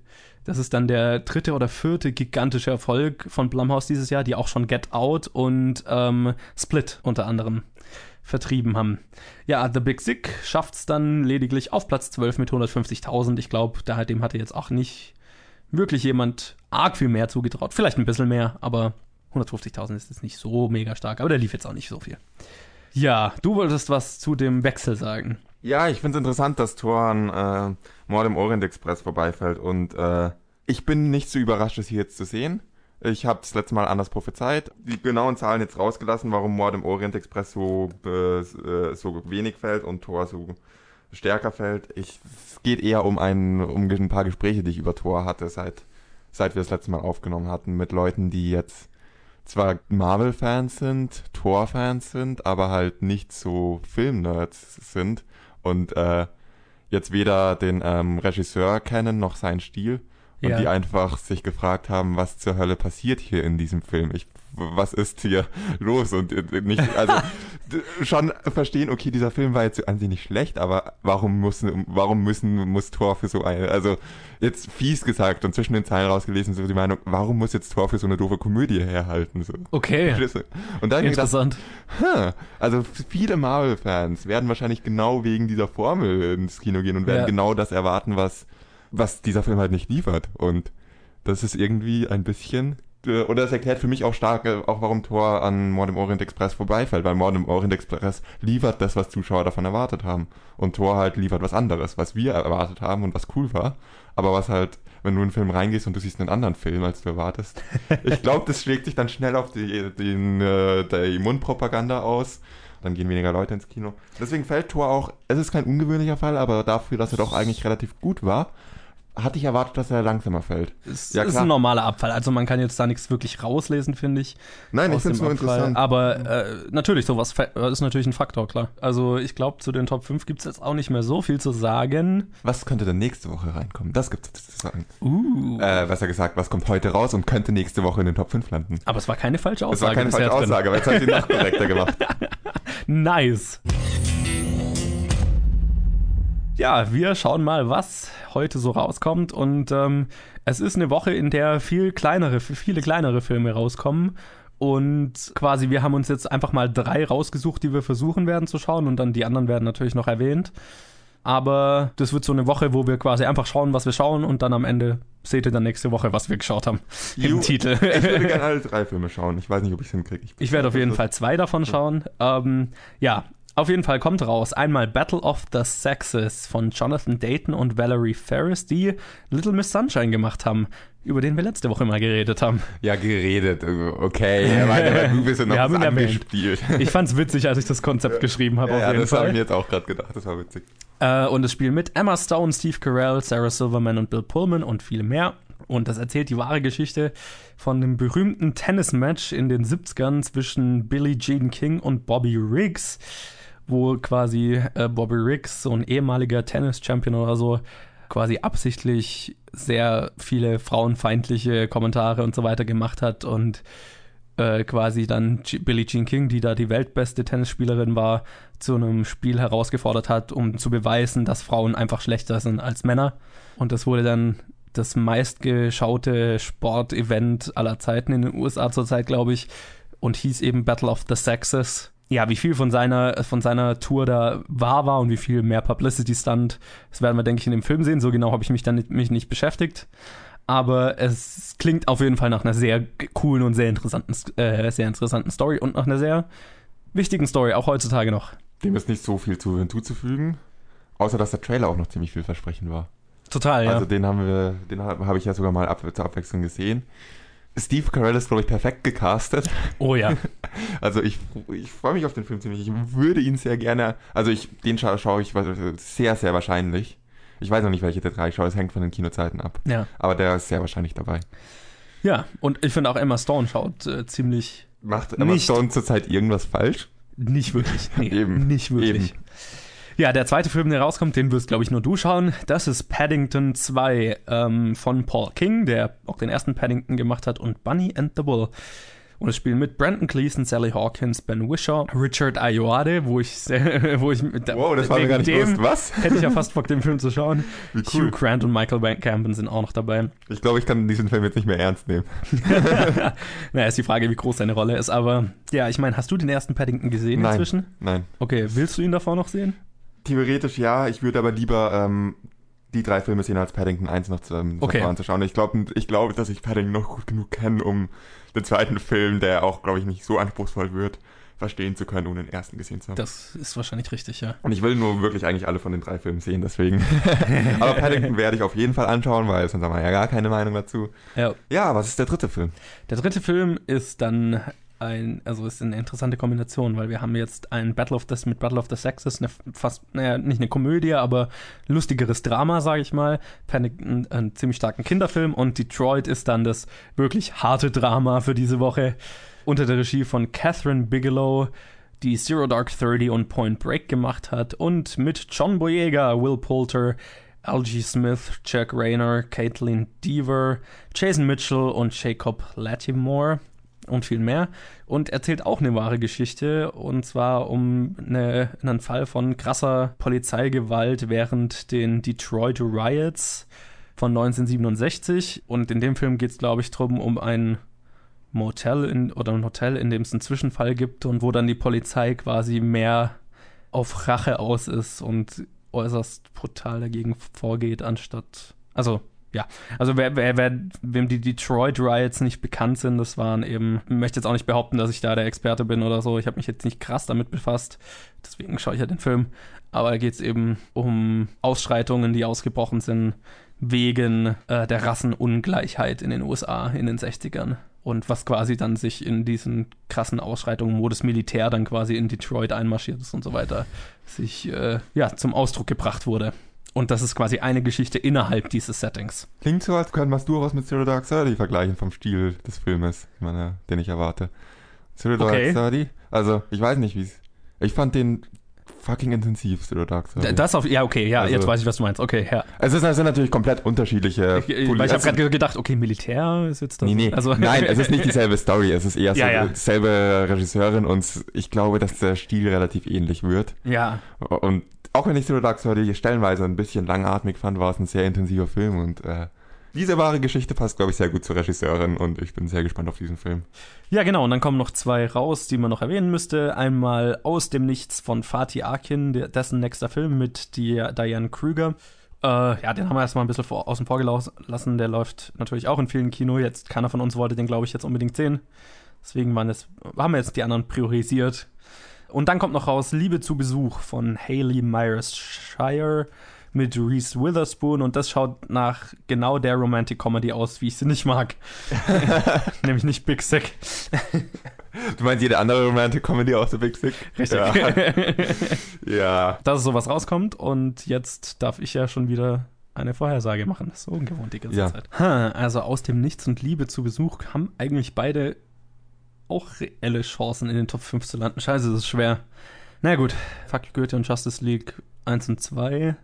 Das ist dann der dritte oder vierte gigantische Erfolg von Blumhouse dieses Jahr, die auch schon Get Out und ähm, Split unter anderem vertrieben haben. Ja, The Big Sick schafft es dann lediglich auf Platz 12 mit 150.000. Ich glaube, dem hatte jetzt auch nicht wirklich jemand arg viel mehr zugetraut. Vielleicht ein bisschen mehr, aber 150.000 ist jetzt nicht so mega stark. Aber der lief jetzt auch nicht so viel. Ja, du wolltest was zu dem Wechsel sagen. Ja, ich finde es interessant, dass Thor an äh, Mord im Orient Express vorbeifällt und äh, ich bin nicht so überrascht, das hier jetzt zu sehen. Ich habe das letzte Mal anders prophezeit. Die genauen Zahlen jetzt rausgelassen, warum Mord im Orient Express so, äh, so wenig fällt und Thor so stärker fällt. Ich, es geht eher um ein, um ein paar Gespräche, die ich über Thor hatte, seit, seit wir das letzte Mal aufgenommen hatten, mit Leuten, die jetzt zwar Marvel-Fans sind, Thor-Fans sind, aber halt nicht so Film-Nerds sind. Und äh, jetzt weder den ähm, Regisseur kennen noch seinen Stil und ja. die einfach sich gefragt haben, was zur Hölle passiert hier in diesem Film. Ich was ist hier los und äh, nicht, also schon verstehen, okay, dieser Film war jetzt an sich nicht schlecht, aber warum muss, warum müssen, muss Thor für so eine, also jetzt fies gesagt und zwischen den Zeilen rausgelesen, so die Meinung, warum muss jetzt Thor für so eine doofe Komödie herhalten, so. Okay. Und dann Interessant. Gedacht, also viele Marvel-Fans werden wahrscheinlich genau wegen dieser Formel ins Kino gehen und werden ja. genau das erwarten, was, was dieser Film halt nicht liefert und das ist irgendwie ein bisschen äh, oder es erklärt für mich auch stark, äh, auch warum Thor an Mord im Orient Express vorbeifällt, weil Mord im Orient Express liefert das, was Zuschauer davon erwartet haben. Und Thor halt liefert was anderes, was wir erwartet haben und was cool war, aber was halt, wenn du in einen Film reingehst und du siehst einen anderen Film, als du erwartest. ich glaube, das schlägt sich dann schnell auf die, den, äh, die Mundpropaganda aus. Dann gehen weniger Leute ins Kino. Deswegen fällt Thor auch, es ist kein ungewöhnlicher Fall, aber dafür, dass er doch eigentlich relativ gut war, hatte ich erwartet, dass er langsamer fällt. Es ja, ist ein normaler Abfall. Also man kann jetzt da nichts wirklich rauslesen, finde ich. Nein, ich finde es nur interessant. Aber äh, natürlich, sowas ist natürlich ein Faktor, klar. Also ich glaube, zu den Top 5 gibt es jetzt auch nicht mehr so viel zu sagen. Was könnte denn nächste Woche reinkommen? Das gibt es zu sagen. Uh. Äh, besser gesagt, was kommt heute raus und könnte nächste Woche in den Top 5 landen? Aber es war keine falsche Aussage. Es war keine falsche Aussage, aber jetzt hat sie noch korrekter gemacht. nice. Ja, wir schauen mal, was heute so rauskommt. Und ähm, es ist eine Woche, in der viel kleinere, viele kleinere Filme rauskommen. Und quasi, wir haben uns jetzt einfach mal drei rausgesucht, die wir versuchen werden zu schauen. Und dann die anderen werden natürlich noch erwähnt. Aber das wird so eine Woche, wo wir quasi einfach schauen, was wir schauen. Und dann am Ende seht ihr dann nächste Woche, was wir geschaut haben. Im Titel. Ich würde gerne alle drei Filme schauen. Ich weiß nicht, ob ich es hinkriege. Ich, ich werde auf jeden Fall zwei davon schauen. Ähm, ja, auf jeden Fall kommt raus einmal Battle of the Sexes von Jonathan Dayton und Valerie Ferris, die Little Miss Sunshine gemacht haben, über den wir letzte Woche mal geredet haben. Ja, geredet, okay. Aber du bist ja noch wir haben angespielt. Ich fand's witzig, als ich das Konzept geschrieben habe. Ja, das habe ich mir jetzt auch gerade gedacht, das war witzig. Äh, und es spielt mit Emma Stone, Steve Carell, Sarah Silverman und Bill Pullman und viele mehr. Und das erzählt die wahre Geschichte von dem berühmten Tennismatch in den 70ern zwischen Billie Jean King und Bobby Riggs wo quasi äh, Bobby Riggs, so ein ehemaliger Tennis-Champion oder so, quasi absichtlich sehr viele frauenfeindliche Kommentare und so weiter gemacht hat und äh, quasi dann Billie Jean King, die da die weltbeste Tennisspielerin war, zu einem Spiel herausgefordert hat, um zu beweisen, dass Frauen einfach schlechter sind als Männer. Und das wurde dann das meistgeschaute Sportevent aller Zeiten in den USA zurzeit, glaube ich, und hieß eben Battle of the Sexes ja, wie viel von seiner, von seiner Tour da wahr war und wie viel mehr Publicity stand, das werden wir, denke ich, in dem Film sehen. So genau habe ich mich dann nicht, mich nicht beschäftigt. Aber es klingt auf jeden Fall nach einer sehr coolen und sehr interessanten, äh, sehr interessanten Story und nach einer sehr wichtigen Story, auch heutzutage noch. Dem ist nicht so viel zu hinzuzufügen, außer dass der Trailer auch noch ziemlich vielversprechend war. Total, ja. Also den haben wir, den habe ich ja sogar mal ab, zur Abwechslung gesehen. Steve Carell ist, glaube ich, perfekt gecastet. Oh ja. Also ich, ich freue mich auf den Film ziemlich. Ich würde ihn sehr gerne, also ich, den scha schaue ich sehr, sehr wahrscheinlich. Ich weiß noch nicht, welche der drei ich schaue, es hängt von den Kinozeiten ab. Ja. Aber der ist sehr wahrscheinlich dabei. Ja, und ich finde auch Emma Stone schaut äh, ziemlich. Macht Emma Stone zurzeit irgendwas falsch? Nicht wirklich. Nee, Eben. Nicht wirklich. Eben. Ja, der zweite Film, der rauskommt, den wirst, glaube ich, nur du schauen. Das ist Paddington 2 ähm, von Paul King, der auch den ersten Paddington gemacht hat, und Bunny and the Bull. Und es spielen mit Brandon Gleeson, Sally Hawkins, Ben Wishaw, Richard Ayoade, wo ich, wo ich da- Wow, das war mir gar nicht bewusst. Was? Hätte ich ja fast Bock, den Film zu schauen. Wie cool. Hugh Grant und Michael Van Campen sind auch noch dabei. Ich glaube, ich kann diesen Film jetzt nicht mehr ernst nehmen. naja, ist die Frage, wie groß seine Rolle ist. Aber ja, ich meine, hast du den ersten Paddington gesehen Nein. inzwischen? Nein. Okay, willst du ihn davor noch sehen? Theoretisch ja, ich würde aber lieber ähm, die drei Filme sehen, als Paddington 1 noch ähm, Okay. anzuschauen. Ich glaube, ich glaube, dass ich Paddington noch gut genug kenne, um den zweiten Film, der auch, glaube ich, nicht so anspruchsvoll wird, verstehen zu können, ohne den ersten gesehen zu haben. Das ist wahrscheinlich richtig, ja. Und ich will nur wirklich eigentlich alle von den drei Filmen sehen, deswegen. aber Paddington werde ich auf jeden Fall anschauen, weil sonst haben wir ja gar keine Meinung dazu. ja. Ja, was ist der dritte Film? Der dritte Film ist dann ein, also ist eine interessante Kombination, weil wir haben jetzt ein Battle of the, mit Battle of the Sexes, eine fast, naja, nicht eine Komödie, aber lustigeres Drama, sage ich mal. Paddington, einen ziemlich starken Kinderfilm und Detroit ist dann das wirklich harte Drama für diese Woche unter der Regie von Catherine Bigelow, die Zero Dark Thirty und Point Break gemacht hat und mit John Boyega, Will Poulter, Algie Smith, Jack Rayner, Caitlin Deaver, Jason Mitchell und Jacob Latimore und viel mehr. Und erzählt auch eine wahre Geschichte und zwar um eine, einen Fall von krasser Polizeigewalt während den Detroit Riots von 1967. Und in dem Film geht es, glaube ich, drum um ein Motel in, oder ein Hotel, in dem es einen Zwischenfall gibt und wo dann die Polizei quasi mehr auf Rache aus ist und äußerst brutal dagegen vorgeht, anstatt. Also, ja. Also, wer, wer, wer, wem die Detroit Riots nicht bekannt sind, das waren eben. Möchte jetzt auch nicht behaupten, dass ich da der Experte bin oder so. Ich habe mich jetzt nicht krass damit befasst. Deswegen schaue ich ja den Film. Aber da geht es eben um Ausschreitungen, die ausgebrochen sind wegen äh, der Rassenungleichheit in den USA in den 60ern. Und was quasi dann sich in diesen krassen Ausschreitungen, wo das Militär dann quasi in Detroit einmarschiert ist und so weiter, sich äh, ja zum Ausdruck gebracht wurde. Und das ist quasi eine Geschichte innerhalb dieses Settings. Klingt so, als könnten wir es durchaus mit Zero Dark Thirty vergleichen vom Stil des Filmes, ich meine, den ich erwarte. Zero Dark Okay. Thirty, also ich weiß nicht, wie es. Ich fand den fucking intensiv, Zero Dark Thirty. Das auf, ja, okay, ja, Also- jetzt weiß ich, was du meinst. Okay, ja. es ist also natürlich komplett unterschiedliche. Ich, ich, weil ich habe gerade gedacht, okay, Militär ist jetzt das. Nee, nee. Also, Nein, es ist nicht dieselbe Story. Es ist eher so Ja, ja. dieselbe Regisseurin und ich glaube, dass der Stil relativ ähnlich wird. ja, Und auch wenn ich Zero Dark Thirty stellenweise ein bisschen langatmig fand, war es ein sehr intensiver Film und äh, diese wahre Geschichte passt, glaube ich, sehr gut zur Regisseurin und ich bin sehr gespannt auf diesen Film. Ja, genau. Und dann kommen noch zwei raus, die man noch erwähnen müsste. Einmal Aus dem Nichts von Fatih Akin, dessen nächster Film mit Diane Krüger. Äh, ja, den haben wir erstmal ein bisschen vor, außen vor gelassen. Der läuft natürlich auch in vielen Kino. Jetzt keiner von uns wollte den, glaube ich, jetzt unbedingt sehen. Deswegen waren jetzt, haben wir jetzt die anderen priorisiert. Und dann kommt noch raus Liebe zu Besuch von Haley Myers Shire mit Reese Witherspoon und das schaut nach genau der Romantic Comedy aus, wie ich sie nicht mag. Nämlich nicht Big Sick. Du meinst jede andere Romantic Comedy außer Big Sick? Richtig. Ja. ja. Dass sowas rauskommt und jetzt darf ich ja schon wieder eine Vorhersage machen. Das ist so ungewohnt die ganze Ja. Zeit. Ha, also aus dem Nichts und Liebe zu Besuch haben eigentlich beide auch reelle Chancen in den Top 5 zu landen. Scheiße, das ist schwer. Na gut, Fuck Goethe und Justice League 1 und 2.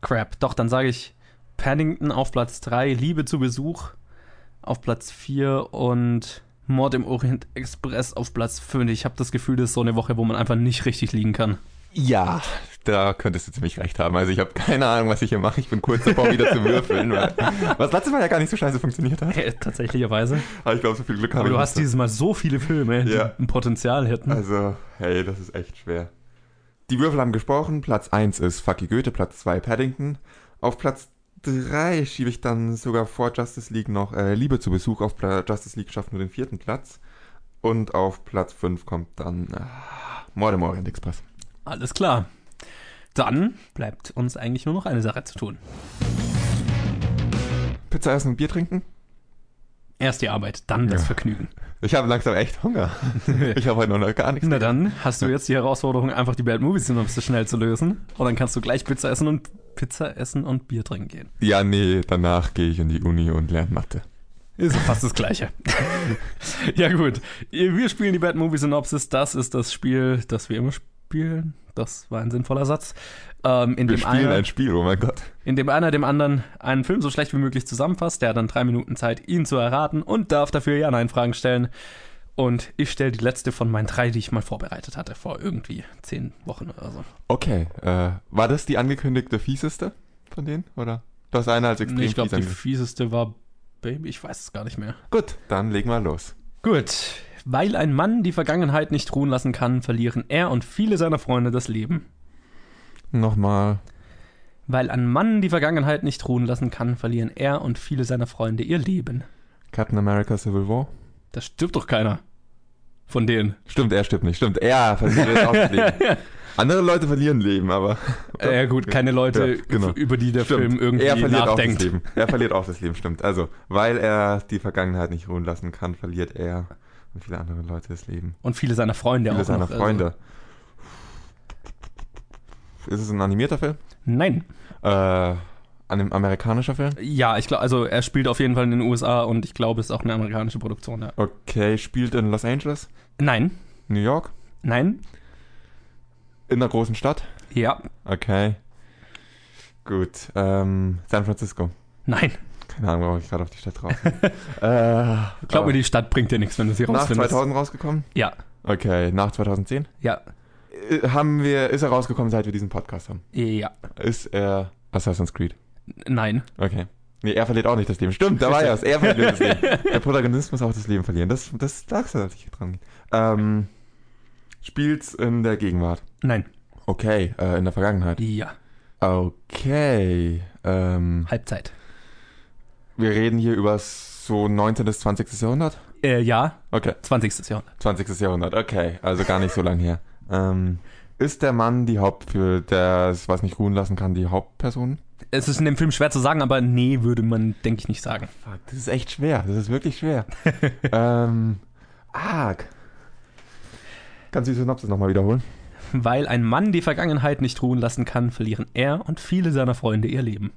Crap, doch, dann sage ich Paddington auf Platz 3, Liebe zu Besuch auf Platz 4 und Mord im Orient Express auf Platz 5. Ich habe das Gefühl, das ist so eine Woche, wo man einfach nicht richtig liegen kann. Ja, da könntest du ziemlich recht haben. Also ich habe keine Ahnung, was ich hier mache. Ich bin kurz davor, wieder zu würfeln. Weil, was letztes Mal ja gar nicht so scheiße funktioniert hat. Äh, tatsächlicherweise. Aber ich glaube, so viel Glück habe Aber ich du hast dieses Mal so viele Filme, Ja. die ein Potenzial hätten. Also, hey, das ist echt schwer. Die Würfel haben gesprochen. Platz 1 ist Fucky Goethe, Platz 2 Paddington. Auf Platz 3 schiebe ich dann sogar vor Justice League noch äh, Liebe zu Besuch. Auf Pla Justice League schafft nur den vierten Platz. Und auf Platz 5 kommt dann äh, Mord im Orient Express. Alles klar. Dann bleibt uns eigentlich nur noch eine Sache zu tun. Pizza essen und Bier trinken? Erst die Arbeit, dann das Ja. Vergnügen. Ich habe langsam echt Hunger. Ich habe heute noch gar nichts. Na dann hast du jetzt die Herausforderung, einfach die Bad Movies Synopsis schnell zu lösen. Und dann kannst du gleich Pizza essen und Pizza essen und Bier trinken gehen. Ja, nee, danach gehe ich in die Uni und lerne Mathe. Ist fast das Gleiche. ja, gut. Wir spielen die Bad Movie Synopsis. Das ist das Spiel, das wir immer spielen. Das war ein sinnvoller Satz. Ähm, in, Wir dem spielen einer, ein Spiel, oh mein Gott. in dem einer dem anderen einen Film so schlecht wie möglich zusammenfasst. Der hat dann drei Minuten Zeit, ihn zu erraten und darf dafür Ja-Nein-Fragen stellen. Und ich stelle die letzte von meinen drei, die ich mal vorbereitet hatte, vor irgendwie zehn Wochen oder so. Okay, äh, war das die angekündigte fieseste von denen, oder? Du hast eine als extrem Nee, ich glaube, die fieseste war Baby, ich weiß es gar nicht mehr. Gut, dann legen wir los. Gut. Weil ein Mann die Vergangenheit nicht ruhen lassen kann, verlieren er und viele seiner Freunde das Leben. Nochmal. Weil ein Mann die Vergangenheit nicht ruhen lassen kann, verlieren er und viele seiner Freunde ihr Leben. Captain America Civil War. Da stirbt doch keiner. Von denen. Stimmt, er stirbt nicht. Stimmt, er verliert auch das Leben. Andere Leute verlieren Leben, aber. Ja gut, keine Leute, Ja, genau. über die der Stimmt. Film irgendwie er verliert nachdenkt. Auch das Leben. Er verliert auch das Leben, stimmt. Also, weil er die Vergangenheit nicht ruhen lassen kann, verliert er und viele andere Leute das Leben. Und viele seiner Freunde viele auch. seiner noch, also- Freunde. Ist es ein animierter Film? Nein. Äh, ein amerikanischer Film? Ja, ich glaube, also er spielt auf jeden Fall in den USA und ich glaube, es ist auch eine amerikanische Produktion. Ja. Okay, spielt in Los Angeles, Nein. New York, Nein. in einer großen Stadt. Ja. Okay. Gut. Ähm, San Francisco. Nein. Keine Ahnung, warum ich gerade auf die Stadt drauf. äh, Glaub mir, die Stadt bringt dir nichts, wenn du sie nach rausfindest. 2000 rausgekommen? Ja. Okay, nach 2010? Ja. Äh, Haben wir, ist er rausgekommen, seit wir diesen Podcast haben? Ja. Ist er Assassin's Creed? Nein. Okay. Nee, er verliert auch nicht das Leben. Stimmt, da war er es. Er verliert das Leben. Der Protagonist muss auch das Leben verlieren. Das, das sagst du, dass ich dran gehe. Ähm, spielt's in der Gegenwart? Nein. Okay, äh, in der Vergangenheit. Ja. Okay. Ähm, Halbzeit. Wir reden hier über so 19. bis 20. Jahrhundert? Äh, ja. Okay, 20. Jahrhundert. 20. Jahrhundert. Okay, also gar nicht so lang her. Ähm, ist der Mann die Haupt, für der es was nicht ruhen lassen kann, die Hauptperson? Es ist in dem Film schwer zu sagen, aber nee, würde man, denke ich, nicht sagen. Fuck, das ist echt schwer. Das ist wirklich schwer. ähm, arg. Kannst du die Synopsis nochmal wiederholen? Weil ein Mann die Vergangenheit nicht ruhen lassen kann, verlieren er und viele seiner Freunde ihr Leben.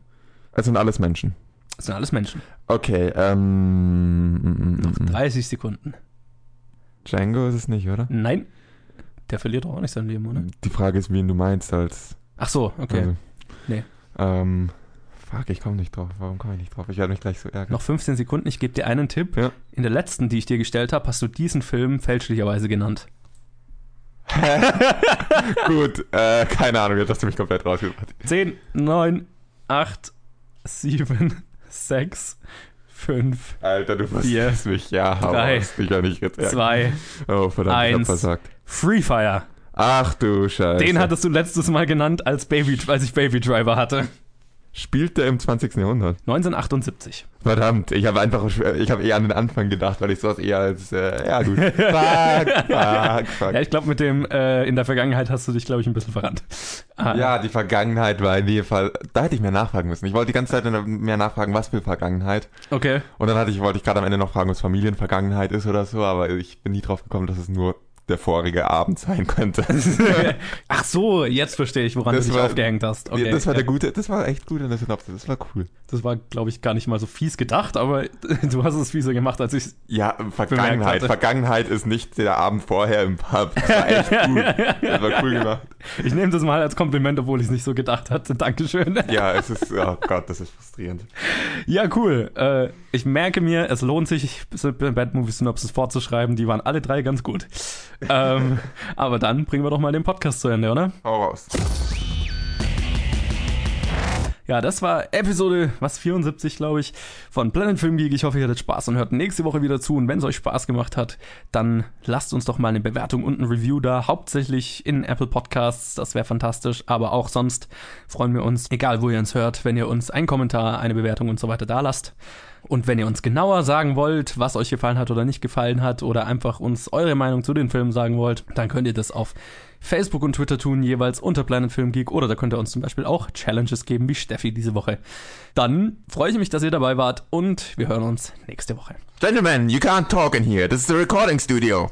Es sind alles Menschen. Das sind alles Menschen. Okay, ähm. mm, Noch mm, mm. 30 Sekunden. Django ist es nicht, oder? Nein. Der verliert doch auch nicht sein Leben, oder? Die Frage ist, wen du meinst als. Ach so, okay. Also, Nee. Ähm. Fuck, ich komme nicht drauf. Warum komme ich nicht drauf? Ich werde mich gleich so ärgern. Noch 15 Sekunden. Ich gebe dir einen Tipp. Ja. In der letzten, die ich dir gestellt habe, hast du diesen Film fälschlicherweise genannt. Gut, äh, keine Ahnung, jetzt hast du mich komplett rausgebracht. 10, 9, 8, 7, 6, 5, Alter, du Vier, mich. Ja, drei, raus. Ich kann nicht ärgern. 2, Oh, verdammt, ich hab eins. versagt. Free Fire. Ach du Scheiße. Den hattest du letztes Mal genannt, als, Baby, als ich Baby Driver hatte. Spielt der im 20. Jahrhundert? 1978. Verdammt, ich habe einfach, ich habe eher an den Anfang gedacht, weil ich sowas eher als, äh, ja gut. Fuck, fuck, fuck. Ja, ich glaube, mit dem äh, in der Vergangenheit hast du dich, glaube ich, ein bisschen verrannt. Ah, Ja, die Vergangenheit war in jedem Fall, da hätte ich mehr nachfragen müssen. Ich wollte die ganze Zeit mehr nachfragen, was für Vergangenheit. Okay. Und dann hatte ich, wollte ich gerade am Ende noch fragen, es Familienvergangenheit ist oder so, aber ich bin nie drauf gekommen, dass es nur der vorige Abend sein könnte. Ach so, jetzt verstehe ich, woran Das du dich war- aufgehängt hast. Okay, das war ja. der gute, das war echt gut in der Synopsis, das war cool. Das war, glaube ich, gar nicht mal so fies gedacht, aber du hast es fieser gemacht, als ich Ja, Vergangenheit. Vergangenheit ist nicht der Abend vorher im Pub. Das war echt gut. Das war cool gemacht. Ich nehme das mal als Kompliment, obwohl ich es nicht so gedacht hatte. Dankeschön. Ja, es ist, oh Gott, das ist frustrierend. Ja, cool. Äh, ich merke mir, es lohnt sich, Bad Movie Synopsis vorzuschreiben. Die waren alle drei ganz gut. Ähm, aber dann bringen wir doch mal den Podcast zu Ende, oder? Hau raus. Ja, das war Episode, was, 74, glaube ich, von Planet Film Geek. Ich hoffe, ihr hattet Spaß und hört nächste Woche wieder zu. Und wenn es euch Spaß gemacht hat, dann lasst uns doch mal eine Bewertung und ein Review da. Hauptsächlich in Apple Podcasts, das wäre fantastisch. Aber auch sonst freuen wir uns, egal wo ihr uns hört, wenn ihr uns einen Kommentar, eine Bewertung und so weiter da lasst. Und wenn ihr uns genauer sagen wollt, was euch gefallen hat oder nicht gefallen hat, oder einfach uns eure Meinung zu den Filmen sagen wollt, dann könnt ihr das auf Facebook und Twitter tun, jeweils unter Planet Film Geek, oder da könnt ihr uns zum Beispiel auch Challenges geben, wie Steffi diese Woche. Dann freue ich mich, dass ihr dabei wart und wir hören uns nächste Woche. Gentlemen, you can't talk in here. This is the recording studio.